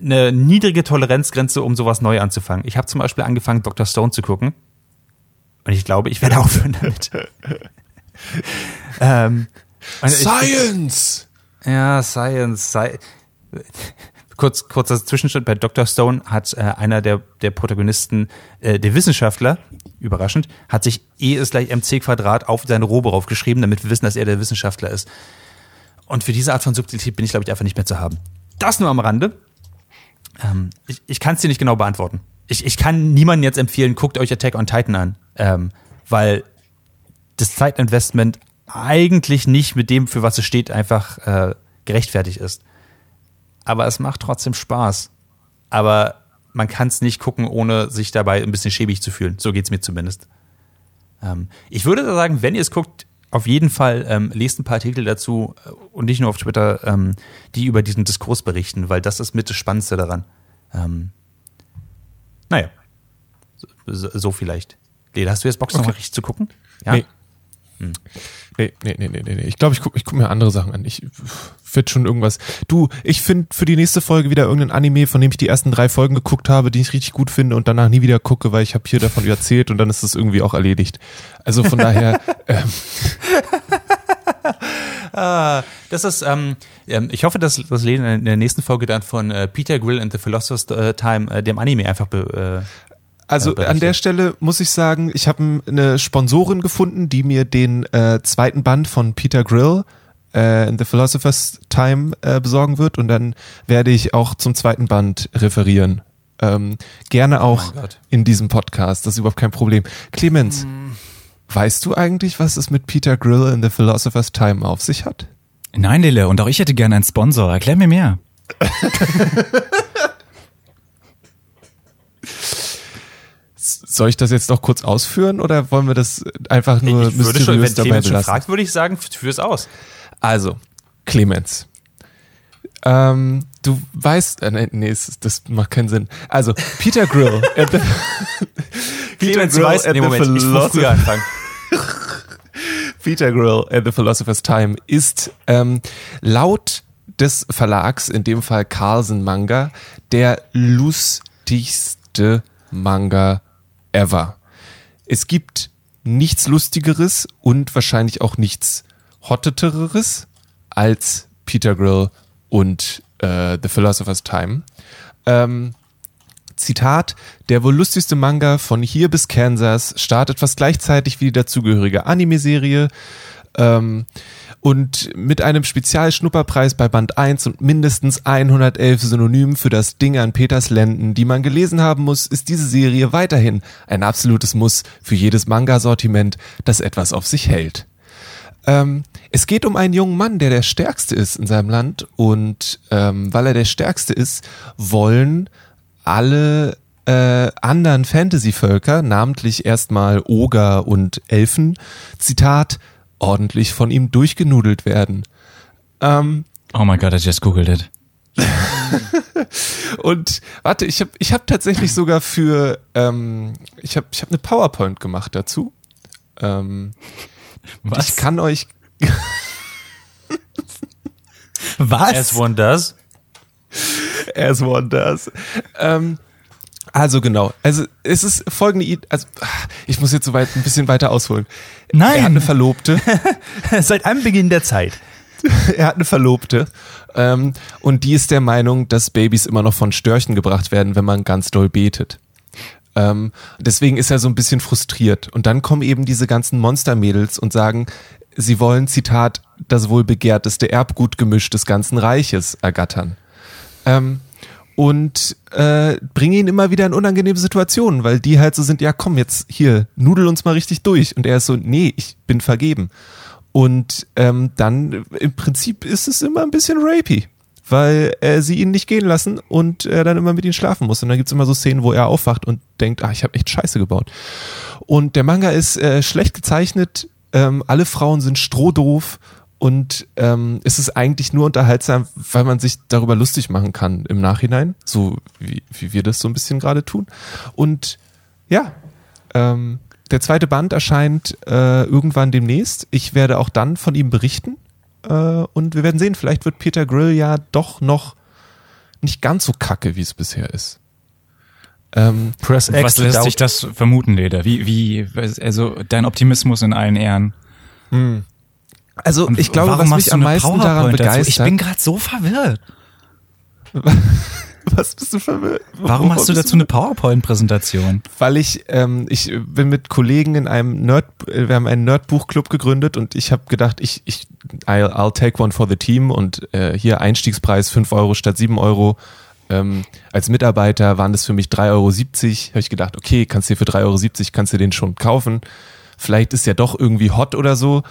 D: eine niedrige Toleranzgrenze, um sowas neu anzufangen. Ich habe zum Beispiel angefangen, Dr. Stone zu gucken. Und ich glaube, ich werde aufhören damit. ähm, und ich-
B: Science!
D: ja, Science. Sci Kurz, kurzer Zwischenschritt. Bei Dr. Stone hat äh, einer der, der Protagonisten, äh, der Wissenschaftler, überraschend, hat sich E ist gleich mc Quadrat auf seine Robe raufgeschrieben, damit wir wissen, dass er der Wissenschaftler ist. Und für diese Art von Subtilität bin ich, glaube ich, einfach nicht mehr zu haben. Das nur am Rande. Ähm, ich ich kann es dir nicht genau beantworten. Ich, ich kann niemandem jetzt empfehlen, guckt euch Attack on Titan an, ähm, weil das Zeitinvestment eigentlich nicht mit dem, für was es steht, einfach äh, gerechtfertigt ist. Aber es macht trotzdem Spaß. Aber man kann es nicht gucken, ohne sich dabei ein bisschen schäbig zu fühlen. So geht's mir zumindest. Ähm, ich würde sagen, wenn ihr es guckt, auf jeden Fall ähm, lest ein paar Artikel dazu äh, und nicht nur auf Twitter, ähm, die über diesen Diskurs berichten, weil das ist mit das Spannendste daran. Ähm, naja, so, so, vielleicht. Leda, hast du jetzt Bock, noch
B: Okay.
D: mal richtig zu gucken? Ja.
B: Nee. Nee, nee, nee, nee, nee. nee. Ich glaube, ich gucke ich guck mir andere Sachen an. Ich wird schon irgendwas. Du, ich finde für die nächste Folge wieder irgendein Anime, von dem ich die ersten drei Folgen geguckt habe, die ich richtig gut finde und danach nie wieder gucke, weil ich habe hier davon erzählt und dann ist es irgendwie auch erledigt. Also von daher, ähm,
D: Ah, das ist, ähm, ich hoffe, dass das Lena in der nächsten Folge dann von äh, Peter Grill and the Philosopher's äh, Time, äh, dem Anime, einfach be, äh,
B: Also
D: äh,
B: an der Stelle muss ich sagen, ich habe eine Sponsorin gefunden, die mir den äh, zweiten Band von Peter Grill äh, in The Philosopher's Time äh, besorgen wird und dann werde ich auch zum zweiten Band referieren. Ähm, gerne auch
D: Oh mein Gott.
B: in diesem Podcast, das ist überhaupt kein Problem. Clemens, weißt du eigentlich, was es mit Peter Grill in The Philosopher's Time auf sich hat?
C: Nein, Lille, und auch ich hätte gerne einen Sponsor. Erklär mir mehr.
B: Soll ich das jetzt noch kurz ausführen oder wollen wir das einfach nur
D: ich würde schon, wenn
B: dabei
D: schon fragt, würde ich sagen, führ's aus.
B: Also, Clemens. Ähm, du weißt, äh, nee, nee, es- das macht keinen Sinn. Also, Peter Grill. at the-
D: Clemens,
B: Grill
D: weißt,
B: at
D: nee,
B: the
D: Moment, ich muss früher anfangen.
B: Peter Grill at the Philosopher's Time ist ähm, laut des Verlags, in dem Fall Carlsen Manga, der lustigste Manga ever. Es gibt nichts Lustigeres und wahrscheinlich auch nichts Hotteteres als Peter Grill und äh, The Philosopher's Time. Ähm, Zitat, der wohl lustigste Manga von hier bis Kansas startet fast gleichzeitig wie die dazugehörige Anime-Serie ähm, und mit einem Spezialschnupperpreis bei Band 1 und mindestens 111 Synonymen für das Ding an Peters Lenden, die man gelesen haben muss, ist diese Serie weiterhin ein absolutes Muss für jedes Manga-Sortiment, das etwas auf sich hält. Ähm, es geht um einen jungen Mann, der der Stärkste ist in seinem Land und ähm, weil er der Stärkste ist, wollen alle äh, anderen Fantasy-Völker, namentlich erstmal Oger und Elfen, Zitat, ordentlich von ihm durchgenudelt werden. Ähm,
C: Oh my God, I just googled it.
B: und warte, ich habe ich hab tatsächlich sogar für, ähm, ich habe ich hab eine PowerPoint gemacht dazu. Ähm, Ich kann euch
C: Was?
D: As one does.
B: as one does. Ähm, also genau, also es ist folgende, I- also ich muss jetzt so weit ein bisschen weiter ausholen.
C: Nein.
B: Er hat eine Verlobte,
D: Seit Anbeginn der Zeit.
B: er hat eine Verlobte ähm, und die ist der Meinung, dass Babys immer noch von Störchen gebracht werden, wenn man ganz doll betet. Ähm, deswegen ist er so ein bisschen frustriert. Und dann kommen eben diese ganzen Monstermädels und sagen, sie wollen, Zitat, das wohl begehrteste Erbgutgemisch des ganzen Reiches ergattern. Ähm, und äh, bringen ihn immer wieder in unangenehme Situationen, weil die halt so sind, ja komm, jetzt hier, nudel uns mal richtig durch. Und er ist so, nee, ich bin vergeben. Und ähm, dann im Prinzip ist es immer ein bisschen rapey, weil äh, sie ihn nicht gehen lassen und er dann immer mit ihnen schlafen muss. Und dann gibt's immer so Szenen, wo er aufwacht und denkt, ah, ich habe echt Scheiße gebaut. Und der Manga ist äh, schlecht gezeichnet, ähm, alle Frauen sind strohdoof und ähm, es ist eigentlich nur unterhaltsam, weil man sich darüber lustig machen kann im Nachhinein, so wie, wie wir das so ein bisschen gerade tun. Und ja, ähm, der zweite Band erscheint äh, irgendwann demnächst. Ich werde auch dann von ihm berichten. Äh, und wir werden sehen, vielleicht wird Peter Grill ja doch noch nicht ganz so kacke, wie es bisher ist. Ähm,
D: Press
C: Was lässt sich das vermuten, Leder? Wie, wie, also dein Optimismus in allen Ehren.
B: Also
C: Und
B: ich glaube,
C: warum
B: was mich
C: du
B: am meisten daran
C: PowerPoint dazu?
B: begeistert.
C: Ich bin gerade so verwirrt.
B: was bist du verwirrt?
C: Warum machst du
B: bist
C: dazu eine PowerPoint-Präsentation?
B: weil ich ähm, ich bin mit Kollegen in einem Nerd äh, wir haben einen Nerdbuchclub gegründet und ich habe gedacht ich ich I'll, I'll take one for the team und äh, hier Einstiegspreis 5 Euro statt 7 Euro ähm, als Mitarbeiter waren das für mich 3,70 Euro. Habe ich gedacht, okay, kannst dir für 3,70 Euro kannst du den schon kaufen. Vielleicht ist ja doch irgendwie hot oder so.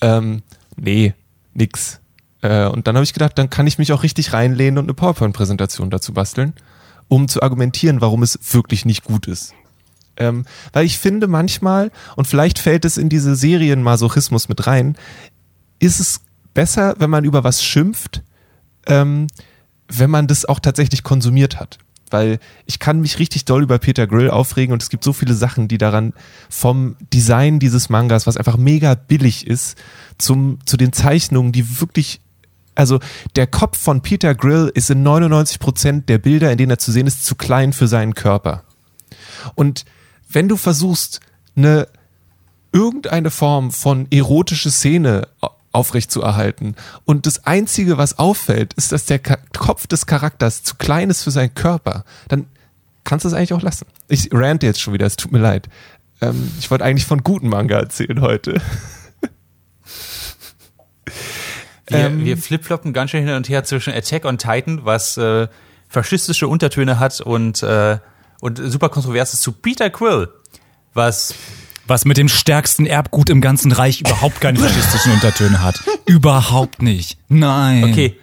B: Ähm, nee, nix. Äh, und dann habe ich gedacht, dann kann ich mich auch richtig reinlehnen und eine PowerPoint-Präsentation dazu basteln, um zu argumentieren, warum es wirklich nicht gut ist. Ähm, weil ich finde manchmal, und vielleicht fällt es in diese Serienmasochismus mit rein, ist es besser, wenn man über was schimpft, ähm, wenn man das auch tatsächlich konsumiert hat. Weil ich kann mich richtig doll über Peter Grill aufregen und es gibt so viele Sachen, die daran vom Design dieses Mangas, was einfach mega billig ist, zum, zu den Zeichnungen, die wirklich, also der Kopf von Peter Grill ist in 99 Prozent der Bilder, in denen er zu sehen ist, zu klein für seinen Körper. Und wenn du versuchst, eine irgendeine Form von erotische Szene au- aufrechtzuerhalten und das einzige, was auffällt, ist, dass der Kopf des Charakters zu klein ist für seinen Körper, dann kannst du es eigentlich auch lassen. Ich rante jetzt schon wieder, es tut mir leid. Ähm, ich wollte eigentlich von guten Manga erzählen heute.
D: Wir,
B: Ähm,
D: wir flipfloppen ganz schön hin und her zwischen Attack on Titan, was äh, faschistische Untertöne hat und, äh, und super kontrovers ist zu Peter Quill, was
C: was mit dem stärksten Erbgut im ganzen Reich überhaupt keine faschistischen Untertöne hat. Überhaupt nicht. Nein.
D: Okay.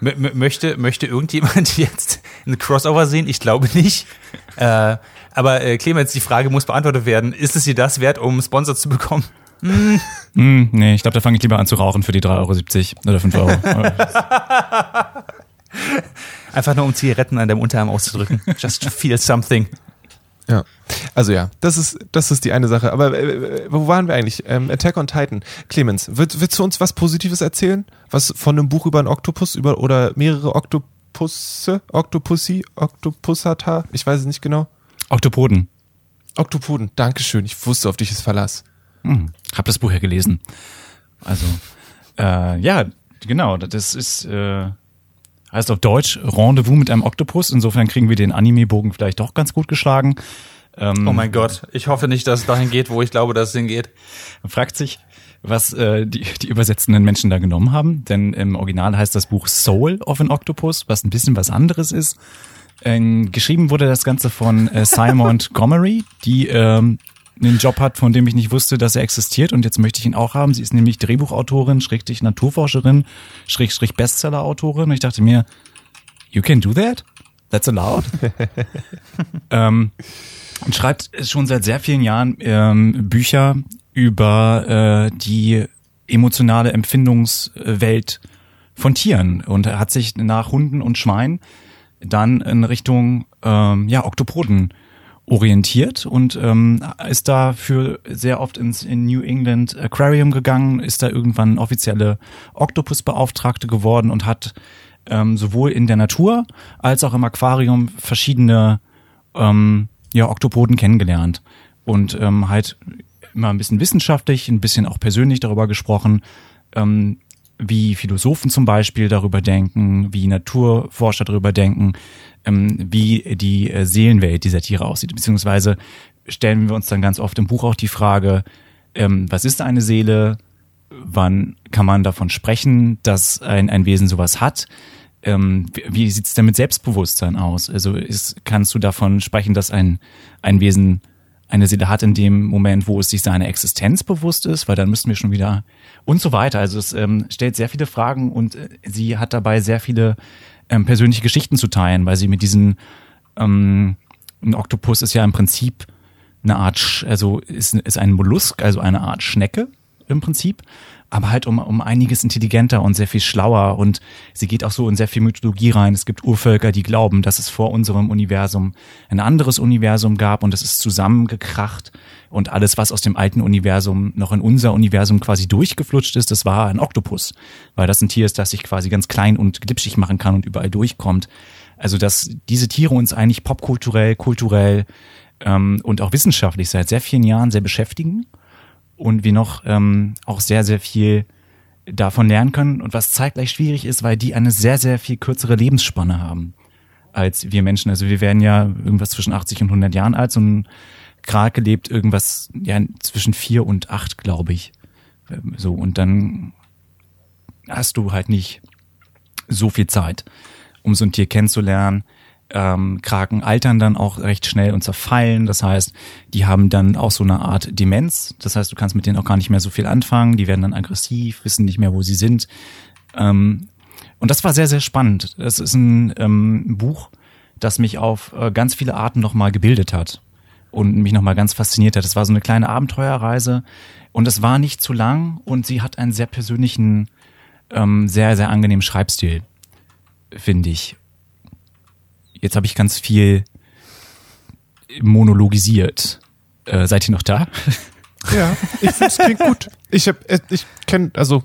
D: M möchte, möchte irgendjemand jetzt einen Crossover sehen? Ich glaube nicht. Äh, aber äh, Clemens, die Frage muss beantwortet werden. Ist es dir das wert, um Sponsor zu bekommen?
C: Hm, nee, ich glaube, da fange ich lieber an zu rauchen für die 3,70 Euro oder 5 Euro.
D: Einfach nur um Zigaretten an deinem Unterarm auszudrücken. Just to feel something.
B: Ja. Also ja, das ist, das ist die eine Sache. Aber äh, wo waren wir eigentlich? Ähm, Attack on Titan. Clemens, willst, willst du uns was Positives erzählen? Was von einem Buch über einen Oktopus über oder mehrere Oktopusse, Oktopussi, Oktopussata? Ich weiß es nicht genau.
C: Oktopoden.
B: Oktopoden, Dankeschön. Ich wusste, auf dich ist Verlass.
C: Hm, hab das Buch ja gelesen. Also, äh, ja, genau, das ist, äh, heißt auf Deutsch Rendezvous mit einem Oktopus. Insofern kriegen wir den Anime-Bogen vielleicht doch ganz gut geschlagen. Ähm,
D: Oh mein Gott. Ich hoffe nicht, dass es dahin geht, wo ich glaube, dass es hingeht.
C: Man fragt sich, was äh, die, die übersetzenden Menschen da genommen haben, denn im Original heißt das Buch Soul of an Octopus, was ein bisschen was anderes ist. Ähm, geschrieben wurde das Ganze von äh, Simon Gomery, die ähm, einen Job hat, von dem ich nicht wusste, dass er existiert und jetzt möchte ich ihn auch haben. Sie ist nämlich Drehbuchautorin, Schrägstrich Naturforscherin, Schrägstrich Bestsellerautorin und ich dachte mir, you can do that? That's allowed? ähm, und schreibt schon seit sehr vielen Jahren ähm, Bücher über äh, die emotionale Empfindungswelt von Tieren und er hat sich nach Hunden und Schweinen dann in Richtung ähm, ja Oktopoden orientiert und ähm, ist dafür sehr oft ins in New England Aquarium gegangen, ist da irgendwann offizielle Oktopusbeauftragte geworden und hat ähm, sowohl in der Natur als auch im Aquarium verschiedene ähm, ja, Oktopoden kennengelernt und ähm, halt immer ein bisschen wissenschaftlich, ein bisschen auch persönlich darüber gesprochen, ähm, wie Philosophen zum Beispiel darüber denken, wie Naturforscher darüber denken, ähm, wie die äh, Seelenwelt dieser Tiere aussieht. Beziehungsweise stellen wir uns dann ganz oft im Buch auch die Frage, ähm, was ist eine Seele? Wann kann man davon sprechen, dass ein, ein Wesen sowas hat? Ähm, wie wie sieht's denn mit Selbstbewusstsein aus? Also ist, kannst du davon sprechen, dass ein, ein Wesen eine Seele hat in dem Moment, wo es sich seiner Existenz bewusst ist, weil dann müssten wir schon wieder und so weiter. Also es ähm, stellt sehr viele Fragen und äh, sie hat dabei sehr viele ähm, persönliche Geschichten zu teilen, weil sie mit diesen ähm, ein Oktopus ist ja im Prinzip eine Art, also ist, ist ein Mollusk, also eine Art Schnecke im Prinzip, aber halt um, um einiges intelligenter und sehr viel schlauer und sie geht auch so in sehr viel Mythologie rein. Es gibt Urvölker, die glauben, dass es vor unserem Universum ein anderes Universum gab und es ist zusammengekracht und alles, was aus dem alten Universum noch in unser Universum quasi durchgeflutscht ist, das war ein Oktopus, weil das ein Tier ist, das sich quasi ganz klein und glitschig machen kann und überall durchkommt. Also dass diese Tiere uns eigentlich popkulturell, kulturell ähm, und auch wissenschaftlich seit sehr vielen Jahren sehr beschäftigen und wir noch ähm, auch sehr, sehr viel davon lernen können und was zeitgleich schwierig ist, weil die eine sehr, sehr viel kürzere Lebensspanne haben als wir Menschen. Also wir werden ja irgendwas zwischen 80 und 100 Jahren alt, so ein Krake lebt irgendwas ja zwischen vier und acht, glaube ich. Ähm, So und dann hast du halt nicht so viel Zeit, um so ein Tier kennenzulernen. Ähm, Kraken altern dann auch recht schnell und zerfallen. Das heißt, die haben dann auch so eine Art Demenz. Das heißt, du kannst mit denen auch gar nicht mehr so viel anfangen. Die werden dann aggressiv, wissen nicht mehr, wo sie sind. Ähm, und das war sehr, sehr spannend. Das ist ein ähm, Buch, das mich auf äh, ganz viele Arten nochmal gebildet hat und mich nochmal ganz fasziniert hat. Das war so eine kleine Abenteuerreise und es war nicht zu lang und sie hat einen sehr persönlichen, ähm, sehr, sehr angenehmen Schreibstil, finde ich. Jetzt habe ich ganz viel monologisiert. Äh, seid ihr noch da?
B: Ja, ich finde es klingt gut. Ich hab, äh, ich kenne, also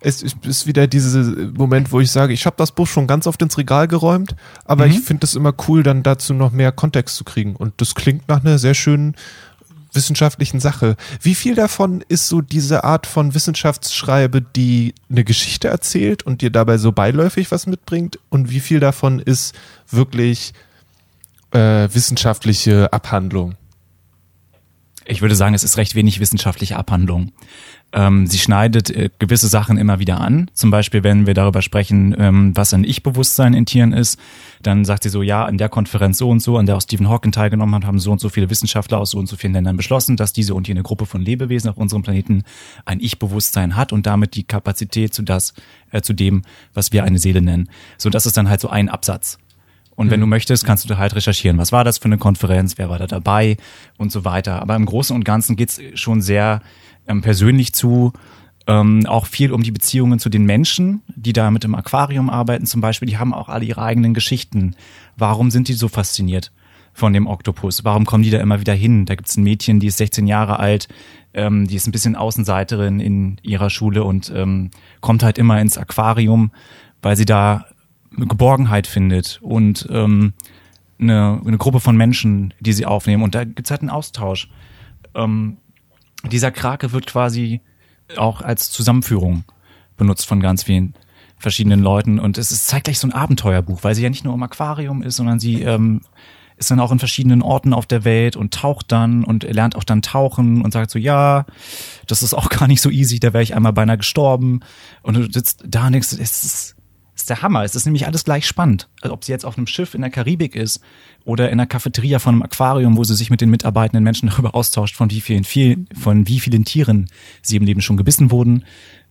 B: es ist wieder dieser Moment, wo ich sage, ich habe das Buch schon ganz oft ins Regal geräumt, aber
C: Mhm.
B: ich finde es immer cool, dann dazu noch mehr Kontext zu kriegen. Und das klingt nach einer sehr schönen wissenschaftlichen Sache. Wie viel davon ist so diese Art von Wissenschaftsschreibe, die eine Geschichte erzählt und dir dabei so beiläufig was mitbringt? Und wie viel davon ist wirklich äh, wissenschaftliche Abhandlung?
C: Ich würde sagen, es ist recht wenig wissenschaftliche Abhandlung. Ähm, sie schneidet äh, gewisse Sachen immer wieder an. Zum Beispiel, wenn wir darüber sprechen, ähm, was ein Ich-Bewusstsein in Tieren ist, dann sagt sie so, ja, an der Konferenz so und so, an der auch Stephen Hawking teilgenommen hat, haben so und so viele Wissenschaftler aus so und so vielen Ländern beschlossen, dass diese und jene Gruppe von Lebewesen auf unserem Planeten ein Ich-Bewusstsein hat und damit die Kapazität zu das, äh, zu dem, was wir eine Seele nennen. So, das ist dann halt so ein Absatz. Und wenn du möchtest, kannst du da halt recherchieren, was war das für eine Konferenz, wer war da dabei und so weiter. Aber im Großen und Ganzen geht's schon sehr ähm, persönlich zu, ähm, auch viel um die Beziehungen zu den Menschen, die da mit dem Aquarium arbeiten zum Beispiel. Die haben auch alle ihre eigenen Geschichten. Warum sind die so fasziniert von dem Oktopus? Warum kommen die da immer wieder hin? Da gibt's ein Mädchen, die ist 16 Jahre alt, ähm, die ist ein bisschen Außenseiterin in ihrer Schule und ähm, kommt halt immer ins Aquarium, weil sie da Geborgenheit findet und ähm, eine, eine Gruppe von Menschen, die sie aufnehmen. Und da gibt's halt einen Austausch. Ähm, dieser Krake wird quasi auch als Zusammenführung benutzt von ganz vielen verschiedenen Leuten. Und es ist zeitgleich so ein Abenteuerbuch, weil sie ja nicht nur im Aquarium ist, sondern sie ähm, ist dann auch in verschiedenen Orten auf der Welt und taucht dann und lernt auch dann tauchen und sagt so, ja, das ist auch gar nicht so easy, da wäre ich einmal beinahe gestorben. Und du sitzt da und denkst, es ist, ist der Hammer. Es ist nämlich alles gleich spannend. Also ob sie jetzt auf einem Schiff in der Karibik ist oder in einer Cafeteria von einem Aquarium, wo sie sich mit den mitarbeitenden Menschen darüber austauscht, von wie vielen, viel, von wie vielen Tieren sie im Leben schon gebissen wurden.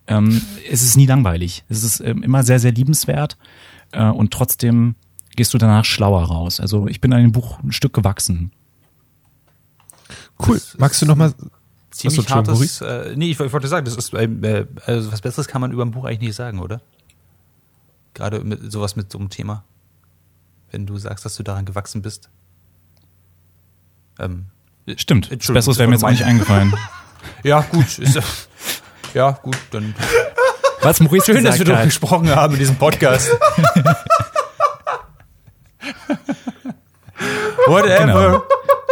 C: Ähm, es ist nie langweilig. Es ist ähm, immer sehr, sehr liebenswert äh, und trotzdem gehst du danach schlauer raus. Also ich bin an dem Buch ein Stück gewachsen.
B: Cool. Magst du noch mal
D: Ziemlich
B: Entschuldigung,
D: hartes, äh, nee, ich, ich wollte sagen, das ist, ähm, äh, also was Besseres kann man über ein Buch eigentlich nicht sagen, oder? Gerade mit sowas mit so einem Thema. Wenn du sagst, dass du daran gewachsen bist. Ähm,
C: Stimmt. Besseres wäre mir jetzt auch nicht eingefallen.
D: ja, gut. Ist, ja, gut, dann.
C: Was Maurice
D: Schön, dass wir darüber gesprochen haben in diesem Podcast. Whatever.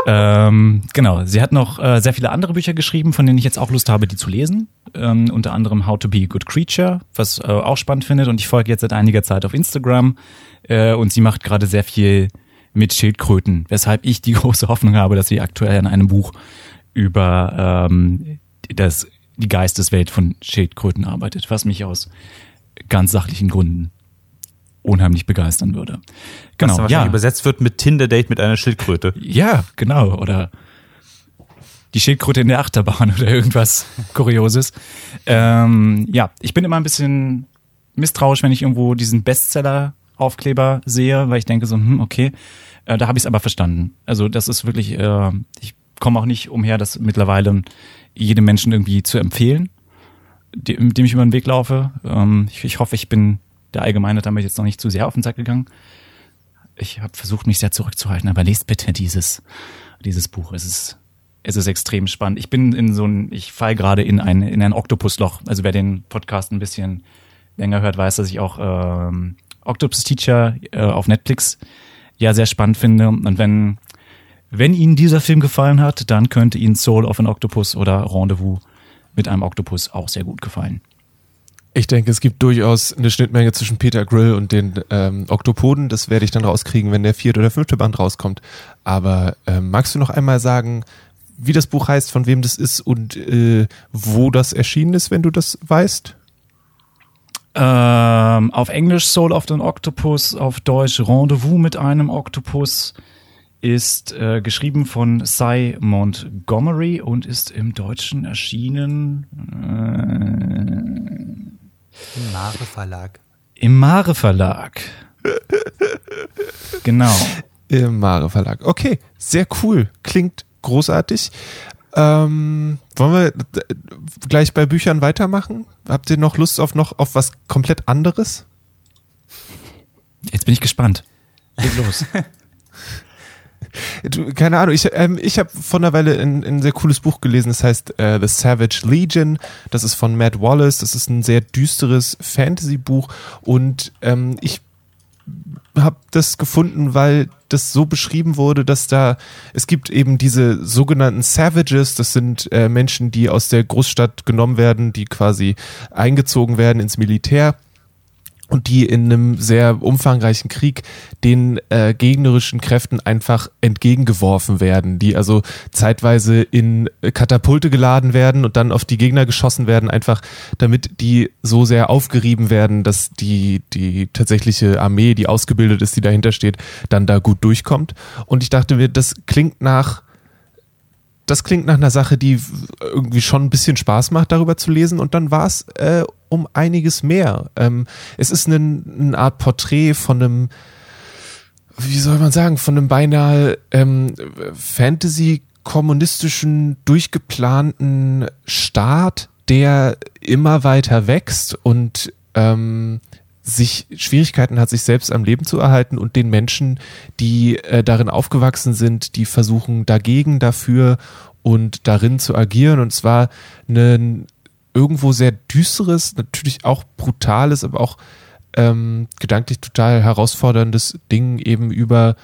C: Ähm, genau, sie hat noch äh, sehr viele andere Bücher geschrieben, von denen ich jetzt auch Lust habe, die zu lesen. Ähm, unter anderem How to be a Good Creature, was äh, auch spannend findet. Und ich folge jetzt seit einiger Zeit auf Instagram. Äh, und sie macht gerade sehr viel mit Schildkröten, weshalb ich die große Hoffnung habe, dass sie aktuell an einem Buch über ähm, das, die Geisteswelt von Schildkröten arbeitet, was mich aus ganz sachlichen Gründen unheimlich begeistern würde.
D: Genau, was dann wahrscheinlich übersetzt wird mit Tinder-Date mit einer Schildkröte.
C: ja, genau. Oder die Schildkröte in der Achterbahn oder irgendwas Kurioses. Ähm, ja, ich bin immer ein bisschen misstrauisch, wenn ich irgendwo diesen Bestseller-Aufkleber sehe, weil ich denke so, hm, okay, äh, da habe ich es aber verstanden. Also das ist wirklich, äh, ich komme auch nicht umher, das mittlerweile jedem Menschen irgendwie zu empfehlen, de- mit dem ich über den Weg laufe. Ähm, ich, ich hoffe, ich bin der Allgemeine damit jetzt noch nicht zu sehr auf den Sack gegangen. Ich habe versucht, mich sehr zurückzuhalten, aber lest bitte dieses, dieses Buch. Es ist, es ist extrem spannend. Ich bin in so ein, ich fall gerade in ein, in ein Oktopusloch. Also wer den Podcast ein bisschen länger hört, weiß, dass ich auch ähm, Octopus Teacher äh, auf Netflix ja sehr spannend finde. Und wenn, wenn Ihnen dieser Film gefallen hat, dann könnte Ihnen Soul of an Octopus oder Rendezvous mit einem Oktopus auch sehr gut gefallen.
B: Ich denke, es gibt durchaus eine Schnittmenge zwischen Peter Grill und den ähm, Oktopoden. Das werde ich dann rauskriegen, wenn der vierte oder fünfte Band rauskommt. Aber ähm, magst du noch einmal sagen, wie das Buch heißt, von wem das ist und äh, wo das erschienen ist, wenn du das weißt?
C: Ähm, auf Englisch Soul of an Octopus, auf Deutsch Rendezvous mit einem Oktopus ist äh, geschrieben von Cy Montgomery und ist im Deutschen erschienen äh,
D: Mare Verlag.
C: im Mare Verlag. genau.
B: Im Mare Verlag. Okay, sehr cool. Klingt großartig. Ähm, wollen wir d- gleich bei Büchern weitermachen? Habt ihr noch Lust auf noch auf was komplett anderes?
C: Jetzt bin ich gespannt. Leg los.
B: Du, keine Ahnung, ich, ähm, ich habe vor einer Weile ein, ein sehr cooles Buch gelesen, das heißt äh, The Savage Legion. Das ist von Matt Wallace, das ist ein sehr düsteres Fantasy-Buch. Und ähm, ich habe das gefunden, weil das so beschrieben wurde, dass da es gibt eben diese sogenannten Savages, das sind äh, Menschen, die aus der Großstadt genommen werden, die quasi eingezogen werden ins Militär und die in einem sehr umfangreichen Krieg den äh, gegnerischen Kräften einfach entgegengeworfen werden, die also zeitweise in Katapulte geladen werden und dann auf die Gegner geschossen werden, einfach damit die so sehr aufgerieben werden, dass die, die tatsächliche Armee, die ausgebildet ist, die dahinter steht, dann da gut durchkommt. Und ich dachte mir, das klingt nach das klingt nach einer Sache, die irgendwie schon ein bisschen Spaß macht, darüber zu lesen. Und dann war es äh, um einiges mehr. Ähm, es ist eine, eine Art Porträt von einem, wie soll man sagen, von einem beinahe ähm, Fantasy-kommunistischen, durchgeplanten Staat, der immer weiter wächst und ähm, sich Schwierigkeiten hat, sich selbst am Leben zu erhalten und den Menschen, die äh, darin aufgewachsen sind, die versuchen dagegen dafür und darin zu agieren. Und zwar ein irgendwo sehr düsteres, natürlich auch brutales, aber auch ähm, gedanklich total herausforderndes Ding eben über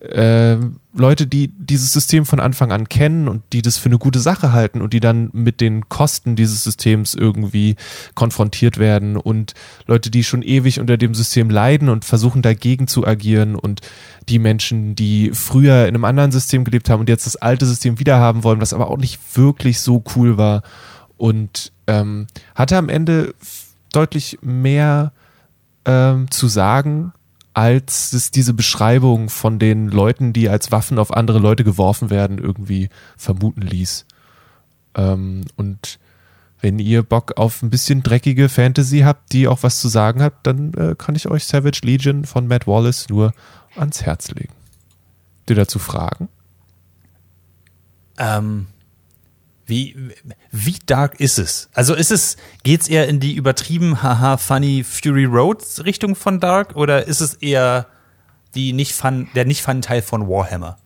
B: äh, Leute, die dieses System von Anfang an kennen und die das für eine gute Sache halten und die dann mit den Kosten dieses Systems irgendwie konfrontiert werden und Leute, die schon ewig unter dem System leiden und versuchen dagegen zu agieren und die Menschen, die früher in einem anderen System gelebt haben und jetzt das alte System wieder haben wollen, was aber auch nicht wirklich so cool war. Und ähm, hatte am Ende deutlich mehr ähm, zu sagen als es diese Beschreibung von den Leuten, die als Waffen auf andere Leute geworfen werden, irgendwie vermuten ließ. Ähm, und wenn ihr Bock auf ein bisschen dreckige Fantasy habt, die auch was zu sagen hat, dann äh, kann ich euch Savage Legion von Matt Wallace nur ans Herz legen. Dir dazu fragen?
D: Ähm, wie, wie dark ist es? Also ist es, geht's eher in die übertrieben, haha, funny Fury Road Richtung von Dark oder ist es eher die nicht fun, der nicht fun Teil von Warhammer?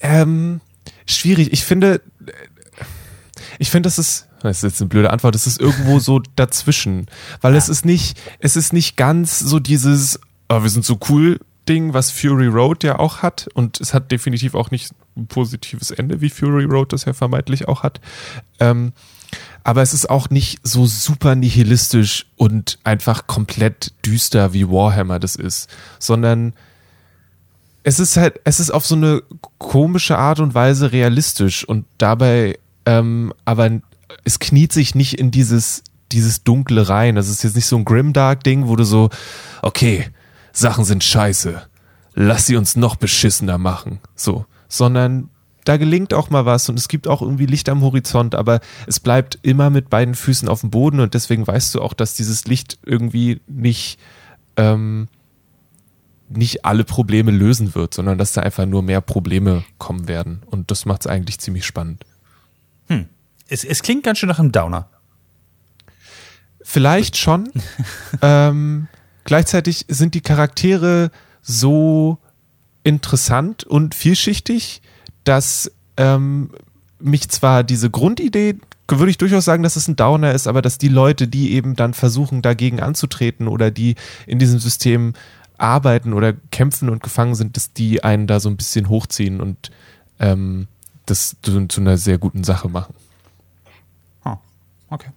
B: Ähm, schwierig. Ich finde, ich finde, das ist, das ist jetzt eine blöde Antwort, es ist irgendwo so dazwischen, weil ja. es ist nicht, es ist nicht ganz so dieses, oh, wir sind so cool Ding, was Fury Road ja auch hat und es hat definitiv auch nicht positives Ende, wie Fury Road das ja vermeintlich auch hat. Ähm, aber es ist auch nicht so super nihilistisch und einfach komplett düster, wie Warhammer das ist, sondern es ist halt, es ist auf so eine komische Art und Weise realistisch und dabei, ähm, aber es kniet sich nicht in dieses, dieses Dunkle rein. Das ist jetzt nicht so ein Grimdark-Ding, wo du so, okay, Sachen sind scheiße. Lass sie uns noch beschissener machen. So sondern da gelingt auch mal was und es gibt auch irgendwie Licht am Horizont, aber es bleibt immer mit beiden Füßen auf dem Boden und deswegen weißt du auch, dass dieses Licht irgendwie nicht, ähm, nicht alle Probleme lösen wird, sondern dass da einfach nur mehr Probleme kommen werden und das macht es eigentlich ziemlich spannend.
D: Hm. Es, es klingt ganz schön nach einem Downer.
B: Vielleicht schon. ähm, gleichzeitig sind die Charaktere so interessant und vielschichtig, dass ähm, mich zwar diese Grundidee, würde ich durchaus sagen, dass es ein Downer ist, aber dass die Leute, die eben dann versuchen, dagegen anzutreten oder die in diesem System arbeiten oder kämpfen und gefangen sind, dass die einen da so ein bisschen hochziehen und ähm, das zu, zu einer sehr guten Sache machen.
D: Oh, okay.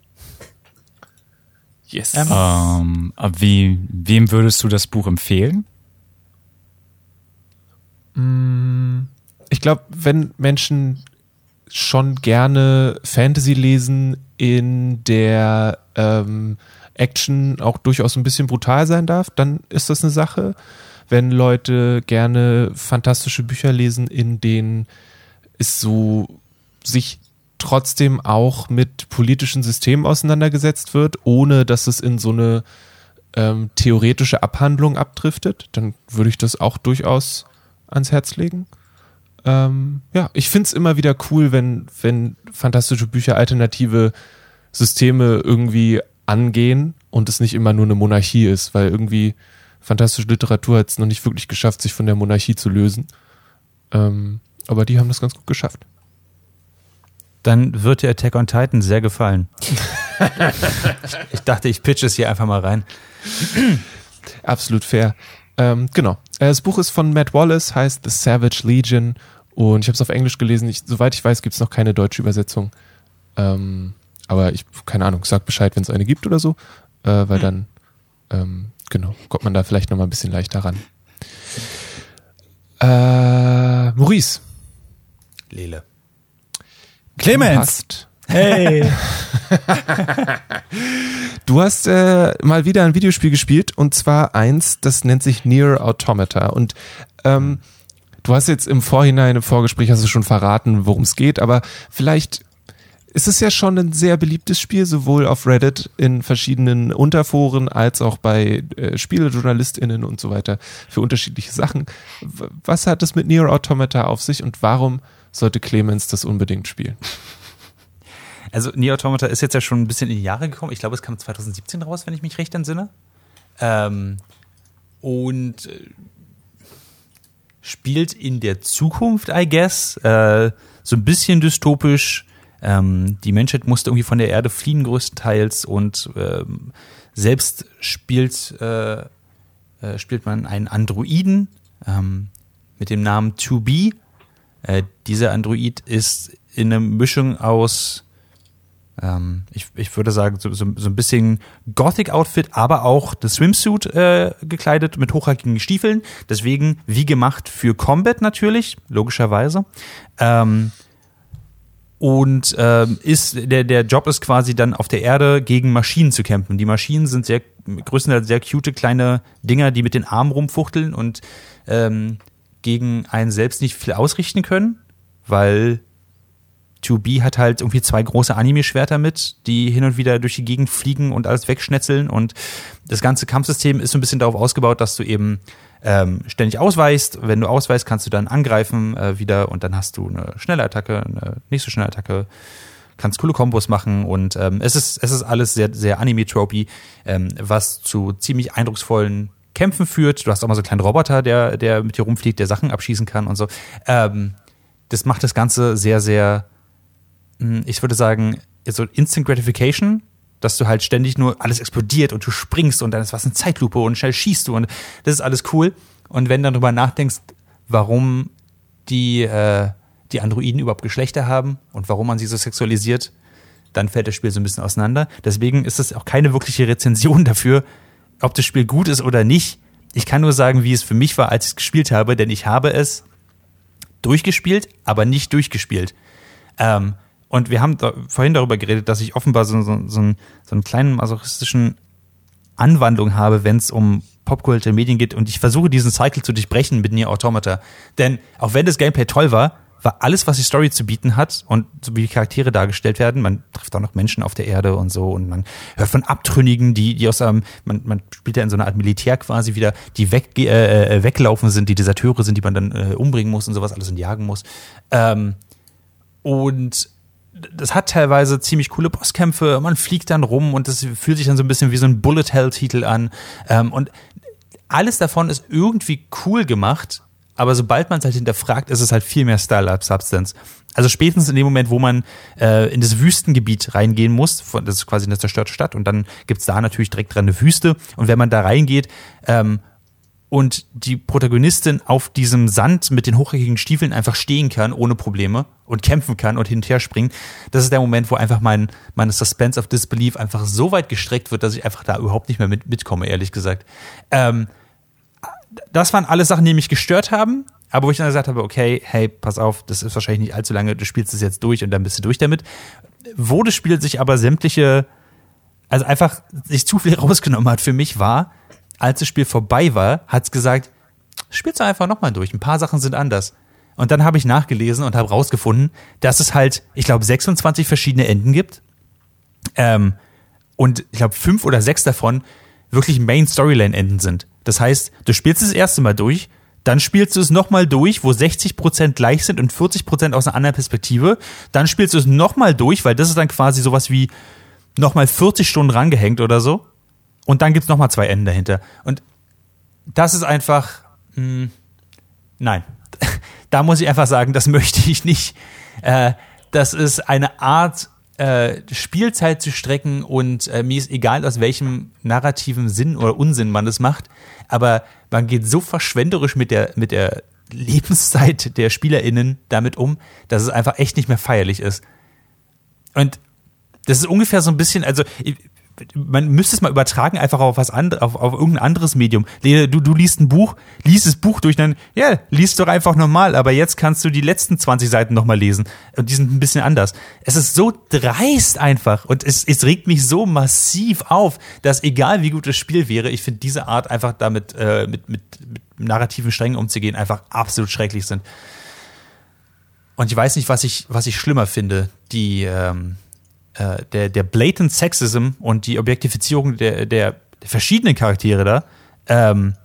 C: Yes. Ähm, wie, wem würdest du das Buch empfehlen?
B: Mm, ich glaube, wenn Menschen schon gerne Fantasy lesen, in der ähm, Action auch durchaus ein bisschen brutal sein darf, dann ist das eine Sache. Wenn Leute gerne fantastische Bücher lesen, in denen es so sich trotzdem auch mit politischen Systemen auseinandergesetzt wird, ohne dass es in so eine ähm, theoretische Abhandlung abdriftet, dann würde ich das auch durchaus ans Herz legen. Ähm, ja, ich finde es immer wieder cool, wenn, wenn fantastische Bücher alternative Systeme irgendwie angehen und es nicht immer nur eine Monarchie ist, weil irgendwie fantastische Literatur hat es noch nicht wirklich geschafft, sich von der Monarchie zu lösen. Ähm, aber die haben das ganz gut geschafft.
D: Dann wird dir Attack on Titan sehr gefallen. ich dachte, ich pitche es hier einfach mal rein.
B: Absolut fair. Ähm, genau. Äh, das Buch ist von Matt Wallace, heißt The Savage Legion und ich habe es auf Englisch gelesen. Ich, soweit ich weiß, gibt es noch keine deutsche Übersetzung. Ähm, aber ich, keine Ahnung, sag Bescheid, wenn es eine gibt oder so. äh, weil dann, ähm, genau, kommt man da vielleicht nochmal ein bisschen leichter ran. Äh, Maurice.
D: Lele.
C: Clemens! Hey!
B: du hast äh, mal wieder ein Videospiel gespielt und zwar eins, das nennt sich Near Automata und ähm, du hast jetzt im Vorhinein, im Vorgespräch hast du schon verraten, worum es geht, aber vielleicht ist es ja schon ein sehr beliebtes Spiel, sowohl auf Reddit in verschiedenen Unterforen als auch bei äh, SpielejournalistInnen und so weiter für unterschiedliche Sachen. Was hat es mit Nier Automata auf sich und warum sollte Clemens das unbedingt spielen?
D: Also Nier Automata ist jetzt ja schon ein bisschen in die Jahre gekommen. Ich glaube, es kam 2017 raus, wenn ich mich recht entsinne. Ähm, und äh, spielt in der Zukunft, I guess. Äh, so ein bisschen dystopisch. Ähm, die Menschheit musste irgendwie von der Erde fliehen größtenteils und ähm, selbst spielt, äh, äh, spielt man einen Androiden ähm, mit dem Namen 2B. Äh, dieser Android ist in einer Mischung aus ähm, ich, ich würde sagen, so, so, so ein bisschen Gothic-Outfit, aber auch das Swimsuit äh, gekleidet mit hochhackigen Stiefeln. Deswegen wie gemacht für Combat natürlich, logischerweise. Ähm, und ähm, ist der der Job ist quasi dann auf der Erde gegen Maschinen zu kämpfen. Die Maschinen sind sehr größtenteils sehr cute kleine Dinger, die mit den Armen rumfuchteln und ähm, gegen einen selbst nicht viel ausrichten können, weil 2B hat halt irgendwie zwei große Anime-Schwerter mit, die hin und wieder durch die Gegend fliegen und alles wegschnetzeln. Und das ganze Kampfsystem ist so ein bisschen darauf ausgebaut, dass du eben ähm, ständig ausweichst. Wenn du ausweichst, kannst du dann angreifen äh, wieder und dann hast du eine schnelle Attacke, eine nächste schnelle Attacke, kannst coole Kombos machen und ähm, es ist es ist alles sehr sehr Anime-tropy, ähm, was zu ziemlich eindrucksvollen Kämpfen führt. Du hast auch mal so einen kleinen Roboter, der der mit dir rumfliegt, der Sachen abschießen kann und so. Ähm, das macht das Ganze sehr sehr ich würde sagen, so Instant Gratification, dass du halt ständig nur alles explodiert und du springst und dann ist was eine Zeitlupe und schnell schießt du und das ist alles cool. Und wenn du darüber nachdenkst, warum die, äh, die Androiden überhaupt Geschlechter haben und warum man sie so sexualisiert, dann fällt das Spiel so ein bisschen auseinander. Deswegen ist es auch keine wirkliche Rezension dafür, ob das Spiel gut ist oder nicht. Ich kann nur sagen, wie es für mich war, als ich es gespielt habe, denn ich habe es durchgespielt, aber nicht durchgespielt. Ähm, und wir haben da vorhin darüber geredet, dass ich offenbar so, so, so, einen, so einen kleinen masochistischen Anwandlung habe, wenn es um popkulturelle Medien geht. Und ich versuche diesen Cycle zu durchbrechen mit Nier Automata. Denn auch wenn das Gameplay toll war, war alles, was die Story zu bieten hat und so wie die Charaktere dargestellt werden, man trifft auch noch Menschen auf der Erde und so und man hört von Abtrünnigen, die, die aus einem, man, man spielt ja in so einer Art Militär quasi wieder, die weg, äh, äh, weglaufen sind, die Deserteure sind, die man dann äh, umbringen muss und sowas alles und jagen muss. Ähm, und das hat teilweise ziemlich coole Bosskämpfe. Man fliegt dann rum und das fühlt sich dann so ein bisschen wie so ein Bullet Hell Titel an. Ähm, und alles davon ist irgendwie cool gemacht, aber sobald man es halt hinterfragt, ist es halt viel mehr Style als Substance. Also spätestens in dem Moment, wo man äh, in das Wüstengebiet reingehen muss, von, das ist quasi eine zerstörte Stadt, und dann gibt's da natürlich direkt dran eine Wüste. Und wenn man da reingeht, ähm, und die Protagonistin auf diesem Sand mit den hochhackigen Stiefeln einfach stehen kann, ohne Probleme und kämpfen kann und hin und her springen. Das ist der Moment, wo einfach mein, meine Suspense of Disbelief einfach so weit gestreckt wird, dass ich einfach da überhaupt nicht mehr mit, mitkomme, ehrlich gesagt. Ähm, das waren alle Sachen, die mich gestört haben, aber wo ich dann gesagt habe, okay, hey, pass auf, das ist wahrscheinlich nicht allzu lange, du spielst es jetzt durch und dann bist du durch damit. Wo das Spiel sich aber sämtliche, also einfach sich zu viel rausgenommen hat für mich war, als das Spiel vorbei war, hat's gesagt, spiel's einfach nochmal durch. Ein paar Sachen sind anders. Und dann habe ich nachgelesen und habe rausgefunden, dass es halt, ich glaube, 26 verschiedene Enden gibt. Ähm, und ich glaube, fünf oder sechs davon wirklich Main Storyline-Enden sind. Das heißt, du spielst es das erste Mal durch, dann spielst du es nochmal durch, wo 60% gleich sind und 40% aus einer anderen Perspektive. Dann spielst du es nochmal durch, weil das ist dann quasi sowas wie nochmal 40 Stunden rangehängt oder so. Und dann gibt's noch mal zwei Enden dahinter. Und das ist einfach, mh, hm, nein. da muss ich einfach sagen, das möchte ich nicht. Äh, das ist eine Art, äh, Spielzeit zu strecken und äh, mir ist egal, aus welchem narrativen Sinn oder Unsinn man das macht, aber man geht so verschwenderisch mit der, mit der Lebenszeit der SpielerInnen damit um, dass es einfach echt nicht mehr feierlich ist. Und das ist ungefähr so ein bisschen, also man müsste es mal übertragen, einfach auf was anderes, auf, auf irgendein anderes Medium. Du, du liest ein Buch, liest das Buch durch, dann, ja, liest doch einfach normal, aber jetzt kannst du die letzten 20 Seiten nochmal lesen. Und die sind ein bisschen anders. Es ist so dreist einfach und es, es regt mich so massiv auf, dass egal wie gut das Spiel wäre, ich finde diese Art einfach damit äh, mit, mit, mit narrativen Strängen umzugehen einfach absolut schrecklich sind. Und ich weiß nicht, was ich, was ich schlimmer finde. Die, ähm, äh, der, der blatant Sexism und die Objektifizierung der, der, der verschiedenen Charaktere da, ähm,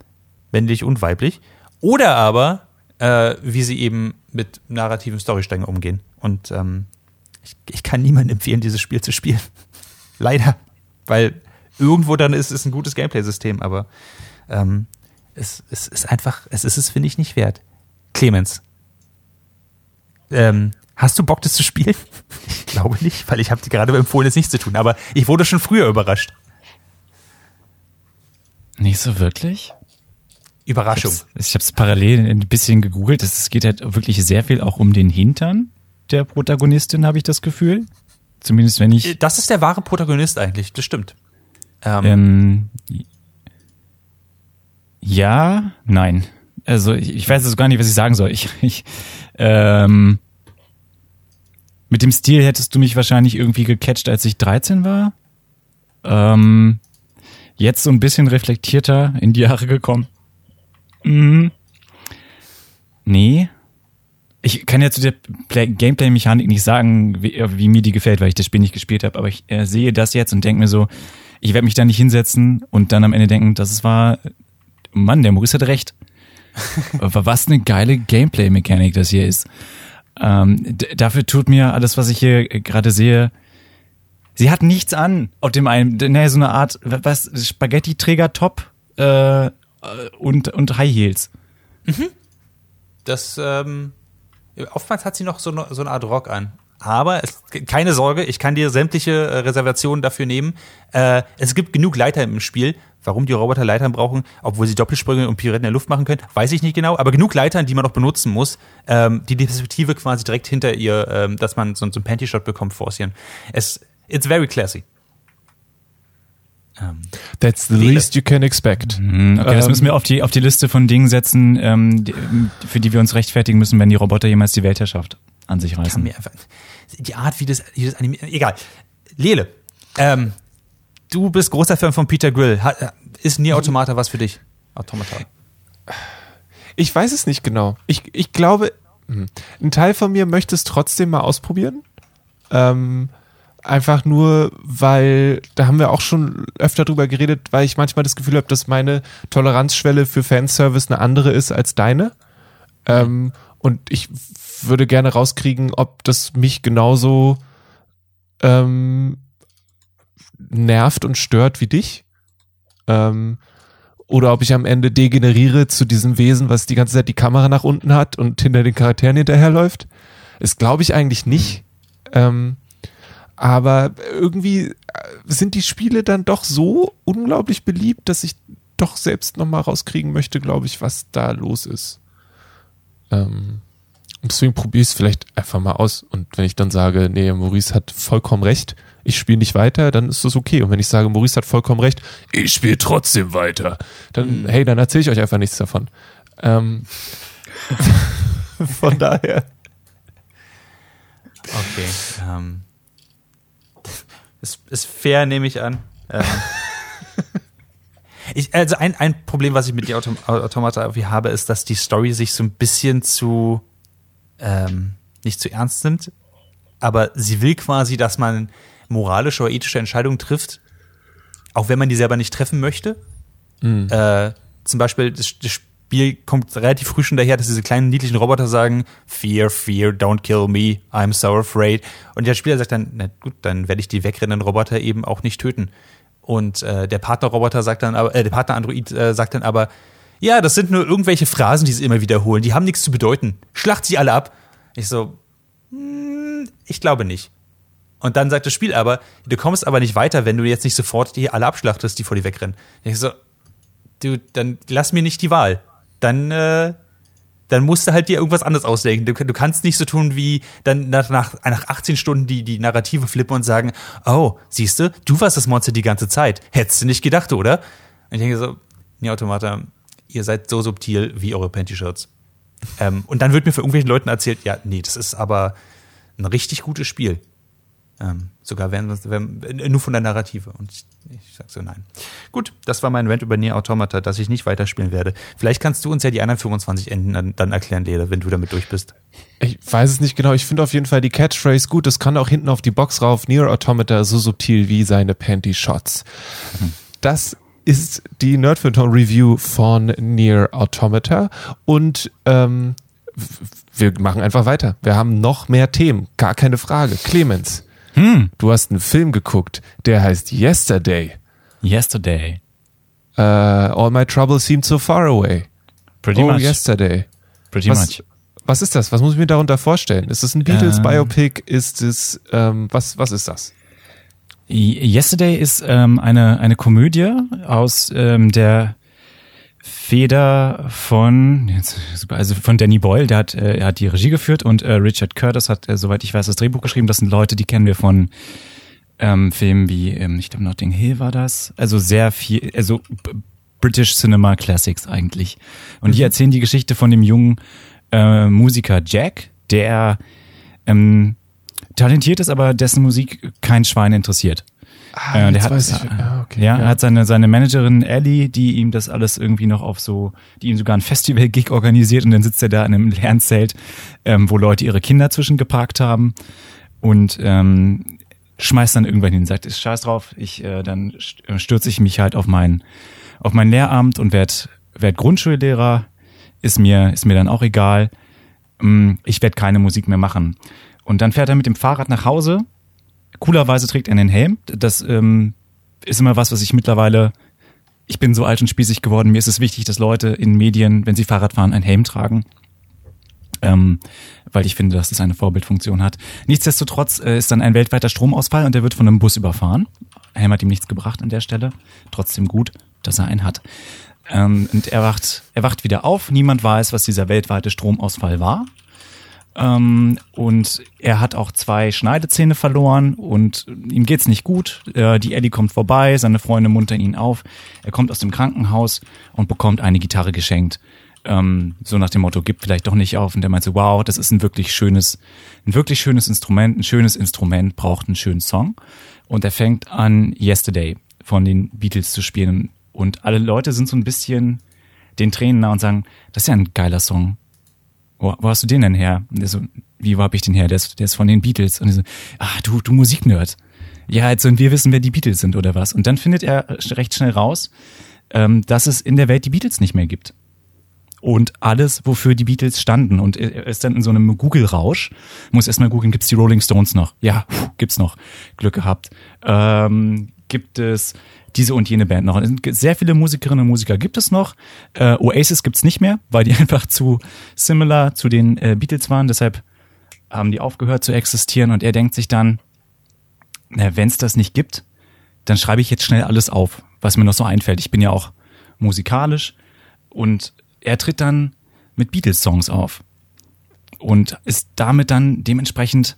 D: männlich und weiblich, oder aber, äh, wie sie eben mit narrativen Storysträngen umgehen. Und ähm, ich, ich kann niemandem empfehlen, dieses Spiel zu spielen. Leider. Weil irgendwo dann ist es ein gutes Gameplay-System, aber ähm, es, es ist einfach, es ist es, finde ich, nicht wert. Clemens, ähm, hast du Bock, das zu spielen? Ich glaube nicht, weil ich habe dir gerade empfohlen, es nicht zu tun, aber ich wurde schon früher überrascht.
C: Nicht so wirklich?
D: Überraschung.
C: Ich habe es parallel ein bisschen gegoogelt. Es geht halt wirklich sehr viel auch um den Hintern der Protagonistin, habe ich das Gefühl. Zumindest wenn ich.
D: Das ist der wahre Protagonist eigentlich, das stimmt.
C: Ähm, ähm, ja, nein. Also ich, ich weiß jetzt gar nicht, was ich sagen soll. Ich, ich ähm, mit dem Stil hättest du mich wahrscheinlich irgendwie gecatcht, als ich 13 war. Ähm, jetzt so ein bisschen reflektierter in die Jahre gekommen. Mhm. Nee. Ich kann ja zu der Gameplay-Mechanik nicht sagen, wie, wie, mir die gefällt, weil ich das Spiel nicht gespielt habe, aber ich äh, sehe das jetzt und denke mir so, ich werde mich da nicht hinsetzen und dann am Ende denken, das war, Mann, der Maurice hat recht. Was eine geile Gameplay-Mechanik das hier ist. Ähm, dafür tut mir alles, was ich hier gerade sehe, sie hat nichts an auf dem einen, naja, so eine Art, was, Spaghetti-Träger-Top äh, und, und High Heels.
D: Mhm. Das, ähm, oftmals hat sie noch so eine, so eine Art Rock an. Aber es, keine Sorge, ich kann dir sämtliche äh, Reservationen dafür nehmen. Äh, es gibt genug Leiter im Spiel. Warum die Roboter Leitern brauchen, obwohl sie Doppelsprünge und Pirouetten in der Luft machen können, weiß ich nicht genau. Aber genug Leitern, die man noch benutzen muss, ähm, die die Perspektive quasi direkt hinter ihr, ähm, dass man so, so einen Panty-Shot bekommt, forcieren. Es, it's very classy.
B: Um, That's the least you can expect.
C: Mhm, okay, das müssen wir auf die, auf die Liste von Dingen setzen, ähm, die, für die wir uns rechtfertigen müssen, wenn die Roboter jemals die Weltherrschaft an sich reißen. Kann mir einfach,
D: die Art, wie das, wie das animiert, egal. Lele, ähm, du bist großer Fan von Peter Grill. Ist Nier Automata was für dich? Automata.
B: Ich weiß es nicht genau. Ich, ich glaube, hm, ein Teil von mir möchte es trotzdem mal ausprobieren. Ähm, einfach nur, weil, da haben wir auch schon öfter drüber geredet, weil ich manchmal das Gefühl habe, dass meine Toleranzschwelle für Fanservice eine andere ist als deine. Ähm, und ich würde gerne rauskriegen, ob das mich genauso ähm, nervt und stört wie dich. Ähm, oder ob ich am Ende degeneriere zu diesem Wesen, was die ganze Zeit die Kamera nach unten hat und hinter den Charakteren hinterherläuft. Das glaube ich eigentlich nicht. Ähm, aber irgendwie äh, sind die Spiele dann doch so unglaublich beliebt, dass ich doch selbst nochmal rauskriegen möchte, glaube ich, was da los ist. Ähm, deswegen probiere ich es vielleicht einfach mal aus. Und wenn ich dann sage, nee, Maurice hat vollkommen recht, ich spiele nicht weiter, dann ist das okay. Und wenn ich sage, Maurice hat vollkommen recht, ich spiele trotzdem weiter, dann, mhm. hey, dann erzähle ich euch einfach nichts davon. Ähm, von daher.
D: Okay. Ähm, ist, ist fair, nehme ich an. Ähm, ich, also ein, ein Problem, was ich mit die Autom Automata irgendwie habe, ist, dass die Story sich so ein bisschen zu ähm, nicht zu ernst nimmt, aber sie will quasi, dass man moralische oder ethische Entscheidungen trifft, auch wenn man die selber nicht treffen möchte. Mhm. Äh, zum Beispiel, das, das, Spiel kommt relativ früh schon daher, dass diese kleinen niedlichen Roboter sagen, Fear, Fear, don't kill me, I'm so afraid. Und der Spieler sagt dann, na gut, dann werde ich die wegrennenden Roboter eben auch nicht töten. Und äh, der Partnerroboter sagt dann aber, äh, der Partner-Android äh, sagt dann aber, ja, das sind nur irgendwelche Phrasen, die sie immer wiederholen. Die haben nichts zu bedeuten. Schlacht sie alle ab. Ich so, hm, ich glaube nicht. Und dann sagt das Spiel aber, du kommst aber nicht weiter, wenn du jetzt nicht sofort die alle abschlachtest, die vor dir wegrennen. Ich so, du, dann lass mir nicht die Wahl. Dann, äh, dann musst du halt dir irgendwas anderes ausdenken. Du, du kannst nicht so tun wie dann nach, nach, nach 18 Stunden die, die Narrative flippen und sagen, oh, siehst du, du warst das Monster die ganze Zeit. Hättest du nicht gedacht, oder? Und ich denke so, nee, Automata, ihr seid so subtil wie eure Panty-Shirts. Ähm, und dann wird mir für irgendwelchen Leuten erzählt, ja, nee, das ist aber ein richtig gutes Spiel. Ähm, sogar wenn, wenn, nur von der Narrative. Und ich, ich sag so, nein. Gut, das war mein Rant über Nier Automata, dass ich nicht weiterspielen werde. Vielleicht kannst du uns ja die anderen 25 Enden dann, dann erklären, Leder, wenn du damit durch bist.
B: Ich weiß es nicht genau. Ich finde auf jeden Fall die Catchphrase gut. Das kann auch hinten auf die Box rauf. Nier Automata so subtil wie seine Panty-Shots. Das ist die Nerdfilter Review von Nier Automata und ähm, wir machen einfach weiter. Wir haben noch mehr Themen, gar keine Frage. Clemens,
C: Hm,
B: du hast einen Film geguckt, der heißt Yesterday.
C: yesterday.
B: Uh, all my troubles seem so far away.
C: Pretty
B: oh,
C: much.
B: yesterday.
C: Pretty
B: Was,
C: much.
B: was ist das? Was muss ich mir darunter vorstellen? Ist es ein Beatles
C: Ähm.
B: Biopic? Ist es ähm, was? Was ist das?
C: Yesterday ist ähm, eine, eine Komödie aus ähm, der Feder von also von Danny Boyle, der hat, äh, er hat die Regie geführt und äh, Richard Curtis hat, äh, soweit ich weiß, das Drehbuch geschrieben. Das sind Leute, die kennen wir von ähm, Filmen wie, ähm, ich glaube, Notting Hill war das. Also sehr viel, also British Cinema Classics eigentlich. Und die erzählen die Geschichte von dem jungen äh, Musiker Jack, der ähm, talentiert ist, aber dessen Musik kein Schwein interessiert.
B: Ah,
C: Äh, der hat,
B: weiß ich. Ah, okay,
C: ja, er hat seine, seine Managerin Ellie, die ihm das alles irgendwie noch auf so, die ihm sogar ein Festival-Gig organisiert und dann sitzt er da in einem Lernzelt, ähm, wo Leute ihre Kinder zwischengeparkt haben und ähm, schmeißt dann irgendwann hin und sagt, ist scheiß drauf, ich, äh, dann äh, stürze ich mich halt auf mein, auf mein Lehramt und werd, werd Grundschullehrer, ist mir, ist mir dann auch egal, Mm, ich werde keine Musik mehr machen. Und dann fährt er mit dem Fahrrad nach Hause, coolerweise trägt er einen Helm. Das ähm, ist immer was, was ich mittlerweile. Ich bin so alt und spießig geworden. Mir ist es wichtig, dass Leute in Medien, wenn sie Fahrrad fahren, einen Helm tragen. Ähm, weil ich finde, dass es eine Vorbildfunktion hat. Nichtsdestotrotz äh, ist dann ein weltweiter Stromausfall und er wird von einem Bus überfahren. Helm hat ihm nichts gebracht an der Stelle. Trotzdem gut, dass er einen hat. Ähm, und er wacht, er wacht wieder auf. Niemand weiß, was dieser weltweite Stromausfall war. Ähm, und er hat auch zwei Schneidezähne verloren und ihm geht's nicht gut. Äh, die Ellie kommt vorbei, seine Freunde muntern ihn auf. Er kommt aus dem Krankenhaus und bekommt eine Gitarre geschenkt. Ähm, so nach dem Motto, gib vielleicht doch nicht auf. Und der meint so, wow, das ist ein wirklich schönes, ein wirklich schönes Instrument. Ein schönes Instrument braucht einen schönen Song. Und er fängt an, Yesterday von den Beatles zu spielen. Und alle Leute sind so ein bisschen den Tränen nah und sagen, das ist ja ein geiler Song wo, wo hast du den denn her? Und der so, wie, wo hab ich den her? Der ist, der ist von den Beatles. Und ich so, ah, du, du Musiknerd. Ja, jetzt und wir wissen, wer die Beatles sind oder was. Und dann findet er recht schnell raus, ähm, dass es in der Welt die Beatles nicht mehr gibt. Und alles, wofür die Beatles standen. Und er ist dann in so einem Google-Rausch. Muss erstmal googeln, gibt's die Rolling Stones noch? Ja, puh, gibt's noch. Glück gehabt. Ähm, gibt es diese und jene Band noch. Es Sehr viele Musikerinnen und Musiker gibt es noch. Äh, Oasis gibt's nicht mehr, weil die einfach zu similar zu den äh, Beatles waren. Deshalb haben die aufgehört zu existieren. Und er denkt sich dann, wenn es das nicht gibt, dann schreibe ich jetzt schnell alles auf, was mir noch so einfällt. Ich bin ja auch musikalisch. Und er tritt dann mit Beatles-Songs auf. Und ist damit dann dementsprechend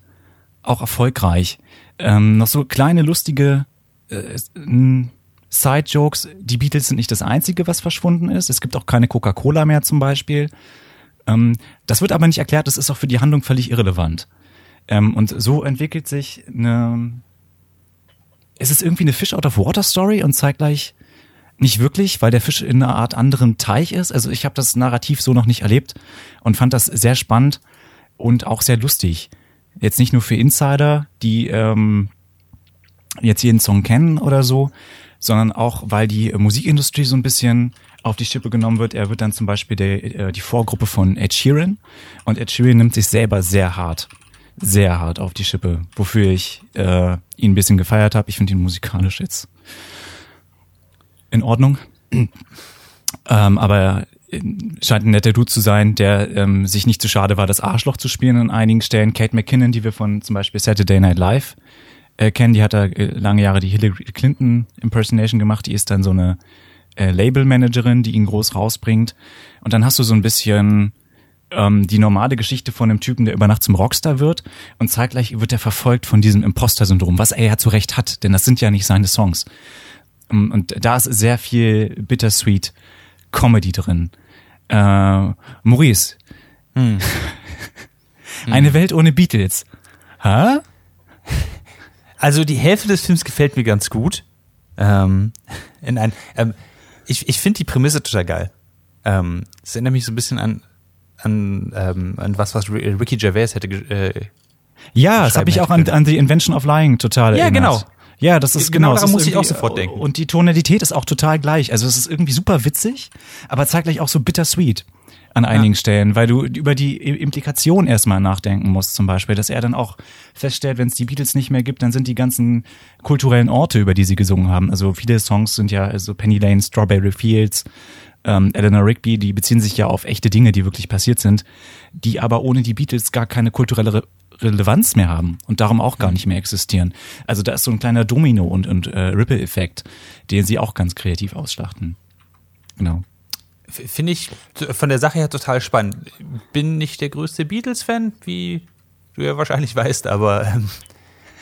C: auch erfolgreich. Ähm, noch so kleine, lustige Side-Jokes. Die Beatles sind nicht das Einzige, was verschwunden ist. Es gibt auch keine Coca-Cola mehr zum Beispiel. Ähm, das wird aber nicht erklärt, das ist auch für die Handlung völlig irrelevant. Ähm, und so entwickelt sich eine. Es ist irgendwie eine Fish out of Water Story und zeitgleich nicht wirklich, weil der Fisch in einer Art anderen Teich ist. Also ich habe das Narrativ so noch nicht erlebt und fand das sehr spannend und auch sehr lustig. Jetzt nicht nur für Insider, die ähm, jetzt jeden Song kennen oder so, sondern auch, weil die Musikindustrie so ein bisschen auf die Schippe genommen wird. Er wird dann zum Beispiel der, äh, die Vorgruppe von Ed Sheeran und Ed Sheeran nimmt sich selber sehr hart, sehr hart auf die Schippe, wofür ich äh, ihn ein bisschen gefeiert habe. Ich finde ihn musikalisch jetzt in Ordnung. ähm, aber scheint ein netter Dude zu sein, der ähm, sich nicht zu schade war, das Arschloch zu spielen an einigen Stellen. Kate McKinnon, die wir von zum Beispiel Saturday Night Live äh, kennen, die hat da äh, lange Jahre die Hillary Clinton Impersonation gemacht. Die ist dann so eine äh, Label-Managerin, die ihn groß rausbringt. Und dann hast du so ein bisschen ähm, die normale Geschichte von einem Typen, der über Nacht zum Rockstar wird und zeitgleich wird er verfolgt von diesem Imposter-Syndrom, was er ja zu Recht hat, denn das sind ja nicht seine Songs. Ähm, Und da ist sehr viel bittersweet Comedy drin. Äh, Maurice. Eine Welt ohne Beatles. Hä?
D: Also die Hälfte des Films gefällt mir ganz gut. Ähm, in ein, ähm, ich ich finde die Prämisse total geil. Ähm, es erinnert mich so ein bisschen an an, ähm, an was, was Ri- Ricky Gervais hätte. Äh,
C: Ja, das habe ich auch an, an The Invention of Lying total
D: Ja,
C: erinnert.
D: genau.
C: Ja, das ist
D: Genau
C: genau. das
D: daran muss ich auch sofort denken.
C: Und die Tonalität ist auch total gleich. Also es ist irgendwie super witzig, aber zeitgleich auch so bittersweet an einigen Stellen, weil du über die Implikation erstmal nachdenken musst, zum Beispiel, dass er dann auch feststellt, wenn es die Beatles nicht mehr gibt, dann sind die ganzen kulturellen Orte, über die sie gesungen haben. Also viele Songs sind ja, also Penny Lane, Strawberry Fields, ähm, Eleanor Rigby, die beziehen sich ja auf echte Dinge, die wirklich passiert sind, die aber ohne die Beatles gar keine kulturelle Re Relevanz mehr haben und darum auch gar nicht mehr existieren. Also da ist so ein kleiner Domino- und, und äh, Ripple-Effekt, den sie auch ganz kreativ ausschlachten. Genau.
D: Finde ich von der Sache her total spannend. Bin nicht der größte Beatles-Fan, wie du ja wahrscheinlich weißt, aber ähm,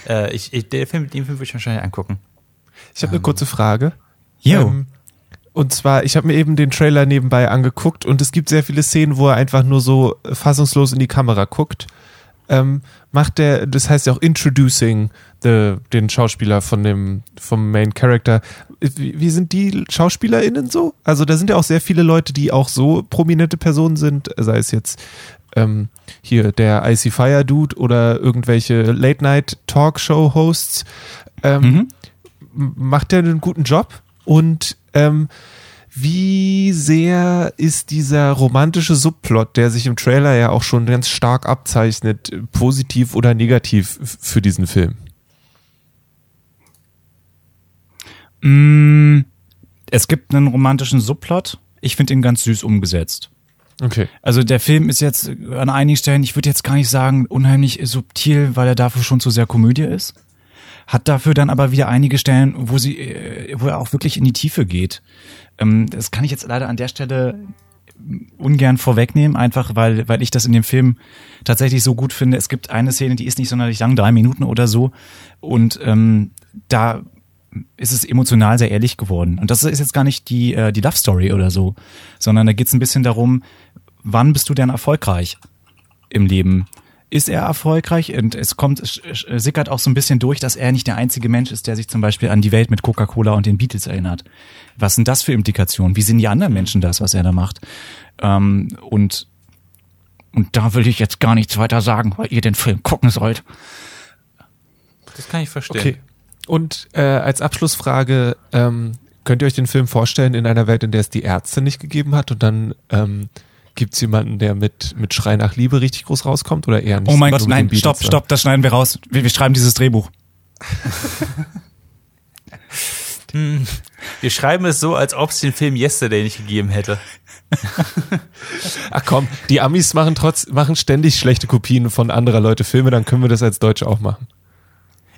D: äh, ich, ich, der Film, den Film würde ich wahrscheinlich angucken.
B: Ich habe eine kurze Frage.
C: Jo.
B: Ähm, und zwar, ich habe mir eben den Trailer nebenbei angeguckt und es gibt sehr viele Szenen, wo er einfach nur so fassungslos in die Kamera guckt. Ähm, macht der, das heißt ja auch Introducing the, den Schauspieler von dem, vom Main Character. Wie, wie sind die SchauspielerInnen so? Also da sind ja auch sehr viele Leute, die auch so prominente Personen sind, sei es jetzt ähm, hier der Icy Fire Dude oder irgendwelche Late-Night-Talkshow-Hosts. Ähm,
C: Mhm.
B: macht der einen guten Job? Und ähm, wie sehr ist dieser romantische Subplot, der sich im Trailer ja auch schon ganz stark abzeichnet, positiv oder negativ für diesen Film?
C: Mm, es gibt einen romantischen Subplot. Ich finde ihn ganz süß umgesetzt.
B: Okay.
C: Also der Film ist jetzt an einigen Stellen, ich würde jetzt gar nicht sagen, unheimlich subtil, weil er dafür schon zu sehr Komödie ist. Hat dafür dann aber wieder einige Stellen, wo sie, äh, wo er auch wirklich in die Tiefe geht. Ähm, das kann ich jetzt leider an der Stelle ungern vorwegnehmen, einfach weil, weil ich das in dem Film tatsächlich so gut finde. Es gibt eine Szene, die ist nicht sonderlich lang, drei Minuten oder so. Und ähm, da ist es emotional sehr ehrlich geworden. Und das ist jetzt gar nicht die, äh, die Love Story oder so, sondern da geht es ein bisschen darum, wann bist du denn erfolgreich im Leben? Ist er erfolgreich? Und es kommt, sickert auch so ein bisschen durch, dass er nicht der einzige Mensch ist, der sich zum Beispiel an die Welt mit Coca-Cola und den Beatles erinnert. Was sind das für Implikationen? Wie sehen die anderen Menschen das, was er da macht? Ähm, und, und da will ich jetzt gar nichts weiter sagen, weil ihr den Film gucken sollt.
D: Das kann ich verstehen.
B: Okay. Und äh, als Abschlussfrage, ähm, könnt ihr euch den Film vorstellen in einer Welt, in der es die Ärzte nicht gegeben hat und dann ähm, gibt es jemanden, der mit, mit Schrei nach Liebe richtig groß rauskommt oder eher nicht?
C: Oh mein Gott, nein, stopp, stopp, das schneiden wir raus. Wir, wir schreiben dieses Drehbuch.
D: Wir schreiben es so, als ob es den Film Yesterday nicht gegeben hätte.
B: Ach komm, die Amis machen trotz, machen ständig schlechte Kopien von anderer Leute Filme, dann können wir das als Deutsche auch machen.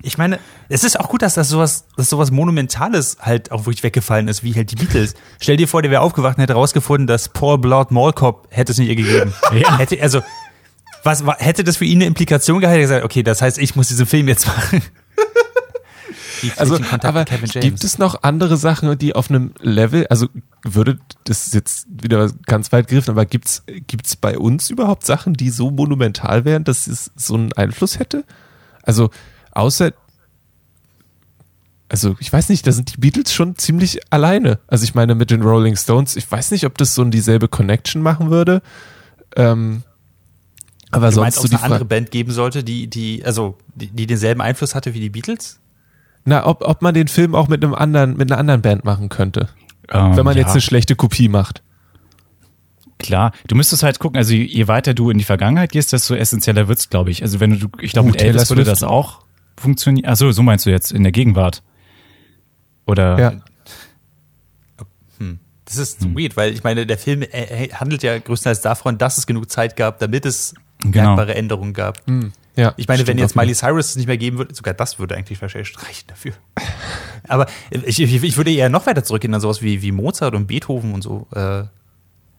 D: Ich meine, es ist auch gut, dass das sowas, dass sowas Monumentales halt auch wirklich weggefallen ist, wie halt die Beatles. Stell dir vor, der wäre aufgewacht und hätte rausgefunden, dass Paul Blart Mall Cop hätte es nicht ihr gegeben.
C: Ja.
D: Hätte, also, was, wa- hätte das für ihn eine Implikation gehabt? Er gesagt, okay, das heißt, ich muss diesen Film jetzt machen.
B: Also, aber
D: mit Kevin James?
B: gibt es noch andere Sachen, die auf einem Level, also würde, das ist jetzt wieder ganz weit gegriffen, aber gibt's gibt's bei uns überhaupt Sachen, die so monumental wären, dass es so einen Einfluss hätte? Also, außer, also ich weiß nicht, da sind die Beatles schon ziemlich alleine. Also ich meine mit den Rolling Stones, ich weiß nicht, ob das so dieselbe Connection machen würde. Ähm, aber
D: du
B: sonst
D: meinst,
B: so
D: ob es
B: die
D: eine andere Band geben sollte, die, die, also, die, die denselben Einfluss hatte wie die Beatles?
B: na, ob, ob man den Film auch mit einem anderen, mit einer anderen Band machen könnte.
C: Ähm,
B: wenn man
C: ja.
B: jetzt eine schlechte Kopie macht.
C: Klar, du müsstest halt gucken, also je- weiter du in die Vergangenheit gehst, desto essentieller wird's, glaube ich. Also wenn du, ich glaube,
B: Uh,
C: mit Elvis würde das auch funktionieren. Achso, so meinst du jetzt in der Gegenwart. Oder
B: Ja.
D: Das ist weird, weil ich meine, der Film äh, äh, handelt ja größtenteils davon, dass es genug Zeit gab, damit es
C: Genau.
D: merkbare Änderungen gab.
B: ja
D: Ich meine, wenn jetzt. Miley Cyrus es nicht mehr geben würde, sogar das würde eigentlich wahrscheinlich reichen dafür. Aber ich, ich, ich würde eher noch weiter zurückgehen an sowas wie, wie Mozart und Beethoven und so. Äh,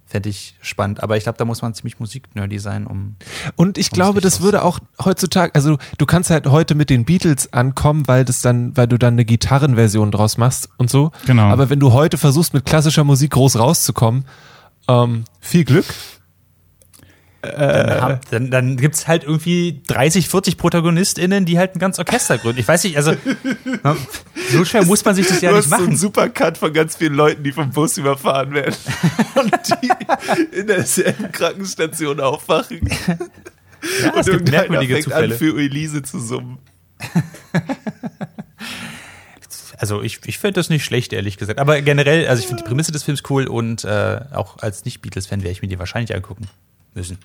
D: Fände ich spannend. Aber ich glaube, da muss man ziemlich musiknerdy sein, um.
B: Und ich
D: Um
B: glaube, das würde auch heutzutage, also du kannst halt heute mit den Beatles ankommen, weil das dann, weil du dann eine Gitarrenversion draus machst und so.
C: Genau.
B: Aber wenn du heute versuchst, mit klassischer Musik groß rauszukommen, ähm, viel Glück.
D: Dann, hab- dann, dann gibt es halt irgendwie 30, 40 ProtagonistInnen, die halt ein ganz Orchester gründen. Ich weiß nicht, also so schwer muss man sich das ja
B: du
D: nicht
B: hast so einen
D: machen.
B: Supercut von ganz vielen Leuten, die vom Bus überfahren werden und die in derselben Krankenstation aufwachen.
D: Ja, es gibt merkwürdige
B: fängt an,
D: Zufälle.
B: für Elise zu summen.
D: Also ich, ich finde das nicht schlecht, ehrlich gesagt. Aber generell, also ich finde die Prämisse des Films cool und äh, auch als Nicht-Beatles-Fan werde ich mir die wahrscheinlich angucken müssen.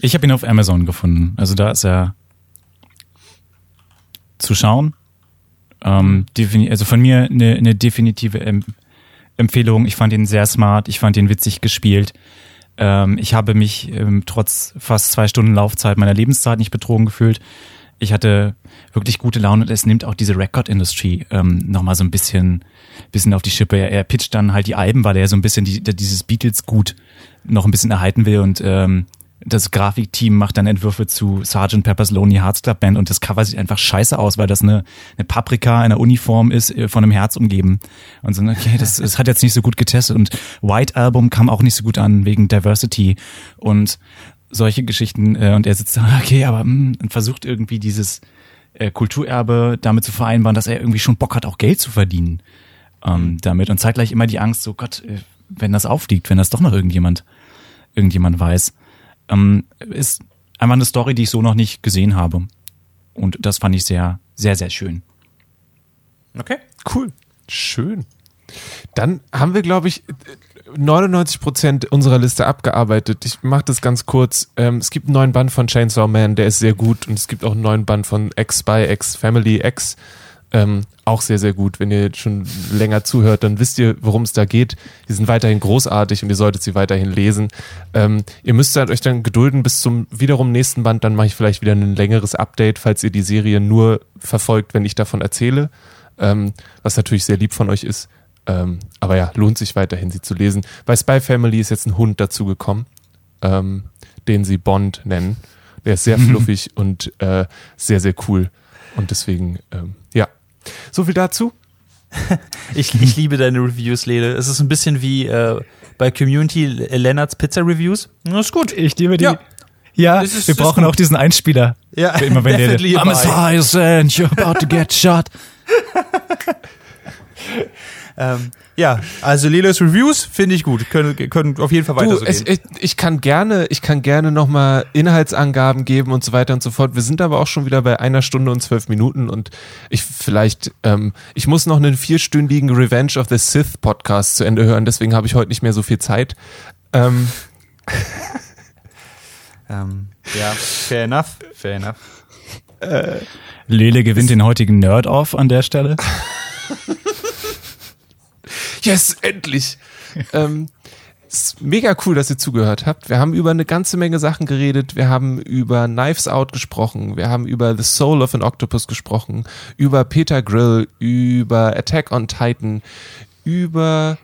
C: Ich habe ihn auf Amazon gefunden. Also da ist er zu schauen. Ähm, also von mir eine, eine definitive em Empfehlung. Ich fand ihn sehr smart. Ich fand ihn witzig gespielt. Ähm, ich habe mich ähm, trotz fast zwei Stunden Laufzeit meiner Lebenszeit nicht betrogen gefühlt. Ich hatte wirklich gute Laune und es nimmt auch diese Record-Industrie ähm, nochmal so ein bisschen, bisschen auf die Schippe. Er, er pitcht dann halt die Alben, weil er so ein bisschen die, dieses Beatles-Gut noch ein bisschen erhalten will und ähm, das Grafikteam macht dann Entwürfe zu Sgt. Pepper's Lonely Hearts Club Band und das Cover sieht einfach scheiße aus, weil das eine, eine Paprika in einer Uniform ist, äh, von einem Herz umgeben. Und so, okay, das, das hat jetzt nicht so gut getestet und White Album kam auch nicht so gut an wegen Diversity und solche Geschichten. Äh, und er sitzt da, okay, aber mh, und versucht irgendwie dieses äh, Kulturerbe damit zu vereinbaren, dass er irgendwie schon Bock hat, auch Geld zu verdienen ähm, damit und zeitgleich immer die Angst, so Gott, äh, wenn das aufliegt, wenn das doch noch irgendjemand, irgendjemand weiß. Ähm, ist einfach eine Story, die ich so noch nicht gesehen habe. Und das fand ich sehr, sehr, sehr schön.
D: Okay.
B: Cool. Schön. Dann haben wir, glaube ich, 99 Prozent unserer Liste abgearbeitet. Ich mache das ganz kurz. Ähm, es gibt einen neuen Band von Chainsaw Man, der ist sehr gut. Und es gibt auch einen neuen Band von X-Spy, X-Family, X. Ähm, auch sehr, sehr gut. Wenn ihr schon länger zuhört, dann wisst ihr, worum es da geht. Die sind weiterhin großartig und ihr solltet sie weiterhin lesen. Ähm, ihr müsst halt euch dann gedulden bis zum wiederum nächsten Band. Dann mache ich vielleicht wieder ein längeres Update, falls ihr die Serie nur verfolgt, wenn ich davon erzähle. Ähm, was natürlich sehr lieb von euch ist. Ähm, aber ja, lohnt sich weiterhin, sie zu lesen. Bei Spy Family ist jetzt ein Hund dazugekommen, ähm, den sie Bond nennen. Der ist sehr fluffig und äh, sehr, sehr cool. Und deswegen, ähm, ja. So viel dazu.
D: Ich, ich liebe deine Reviews, Lede. Es ist ein bisschen wie äh, bei Community Lennarts Pizza Reviews. Das ist gut.
C: Ich liebe die.
D: Ja.
C: Ja,
D: ist-
C: wir brauchen auch diesen Einspieler.
D: Ja,
C: Immer wenn
D: definitely a
C: I'm as high as and you're about to get shot.
D: Ähm, ja, also Lelos Reviews finde ich gut. Können, können auf jeden Fall weiter
B: Du,
D: so
B: es, ich, ich kann gerne, ich kann gerne nochmal Inhaltsangaben geben und so weiter und so fort. Wir sind aber auch schon wieder bei einer Stunde und zwölf Minuten und ich vielleicht, ähm, ich muss noch einen vierstündigen Revenge of the Sith Podcast zu Ende hören, deswegen habe ich heute nicht mehr so viel Zeit. Ähm,
D: Ähm, ja, fair enough. Fair enough.
C: Lele gewinnt den heutigen Nerd-Off an der Stelle.
B: Yes, endlich. ähm, ist mega cool, dass ihr zugehört habt. Wir haben über eine ganze Menge Sachen geredet. Wir haben über Knives Out gesprochen. Wir haben über The Soul of an Octopus gesprochen. Über Peter Grill. Über Attack on Titan. Über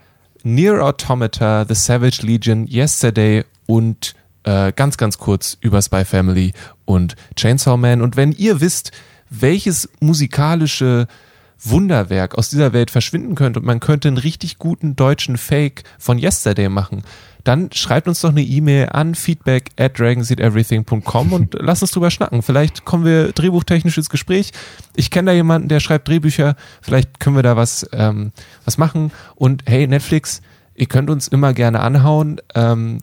B: Near Automata, The Savage Legion, Yesterday und äh, ganz, ganz kurz über Spy Family und Chainsaw Man. Und wenn ihr wisst, welches musikalische Wunderwerk aus dieser Welt verschwinden könnte und man könnte einen richtig guten deutschen Fake von Yesterday machen, dann schreibt uns doch eine E-Mail an feedback at dragonseedeverything.com und lasst uns drüber schnacken. Vielleicht kommen wir drehbuchtechnisch ins Gespräch. Ich kenne da jemanden, der schreibt Drehbücher. Vielleicht können wir da was, ähm, was machen. Und hey, Netflix, ihr könnt uns immer gerne anhauen. Ähm,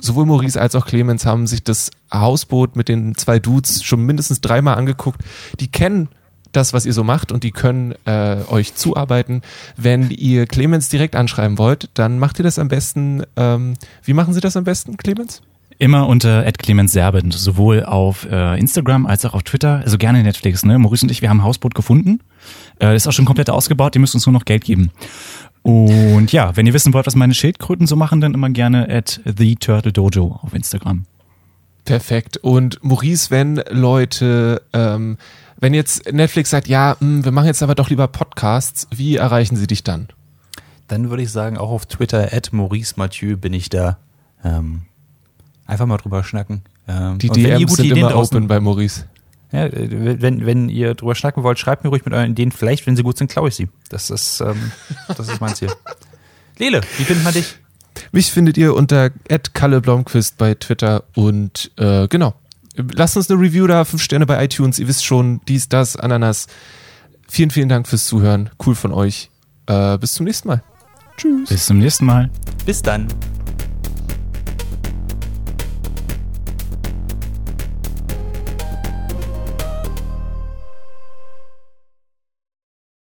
B: sowohl Maurice als auch Clemens haben sich das Hausboot mit den zwei Dudes schon mindestens dreimal angeguckt. Die kennen das, was ihr so macht und die können äh, euch zuarbeiten. Wenn ihr Clemens direkt anschreiben wollt, dann macht ihr das am besten. Ähm, wie machen Sie das am besten, Clemens?
C: Immer unter @clemensserbent, sowohl auf äh, Instagram als auch auf Twitter. Also gerne Netflix. Ne? Maurice und ich, wir haben ein Hausboot gefunden. Äh, ist auch schon komplett ausgebaut. Die müssen uns nur noch Geld geben. Und ja, wenn ihr wissen wollt, was meine Schildkröten so machen, dann immer gerne at the Turtle Dojo auf Instagram.
B: Perfekt. Und Maurice, wenn Leute, ähm, wenn jetzt Netflix sagt, ja, mh, wir machen jetzt aber doch lieber Podcasts, wie erreichen sie dich dann?
D: Dann würde ich sagen, auch auf Twitter, at Maurice Mathieu bin ich da. Ähm, einfach mal drüber schnacken. Ähm,
B: Die DMs sind
D: Ideen
B: immer
D: draußen-
B: open bei Maurice.
D: Ja, äh, wenn, wenn ihr drüber schnacken wollt, schreibt mir ruhig mit euren Ideen. Vielleicht, wenn sie gut sind, klaue ich sie. Das ist, ähm, das ist mein Ziel. Lele, wie findet man dich?
B: Mich findet ihr unter Kalle Blomqvist bei Twitter und äh, genau. Lasst uns eine Review da, fünf Sterne bei iTunes. Ihr wisst schon, dies, das, Ananas. Vielen, vielen Dank fürs Zuhören. Cool von euch. Äh, bis zum nächsten Mal. Tschüss.
C: Bis zum nächsten Mal.
D: Bis dann.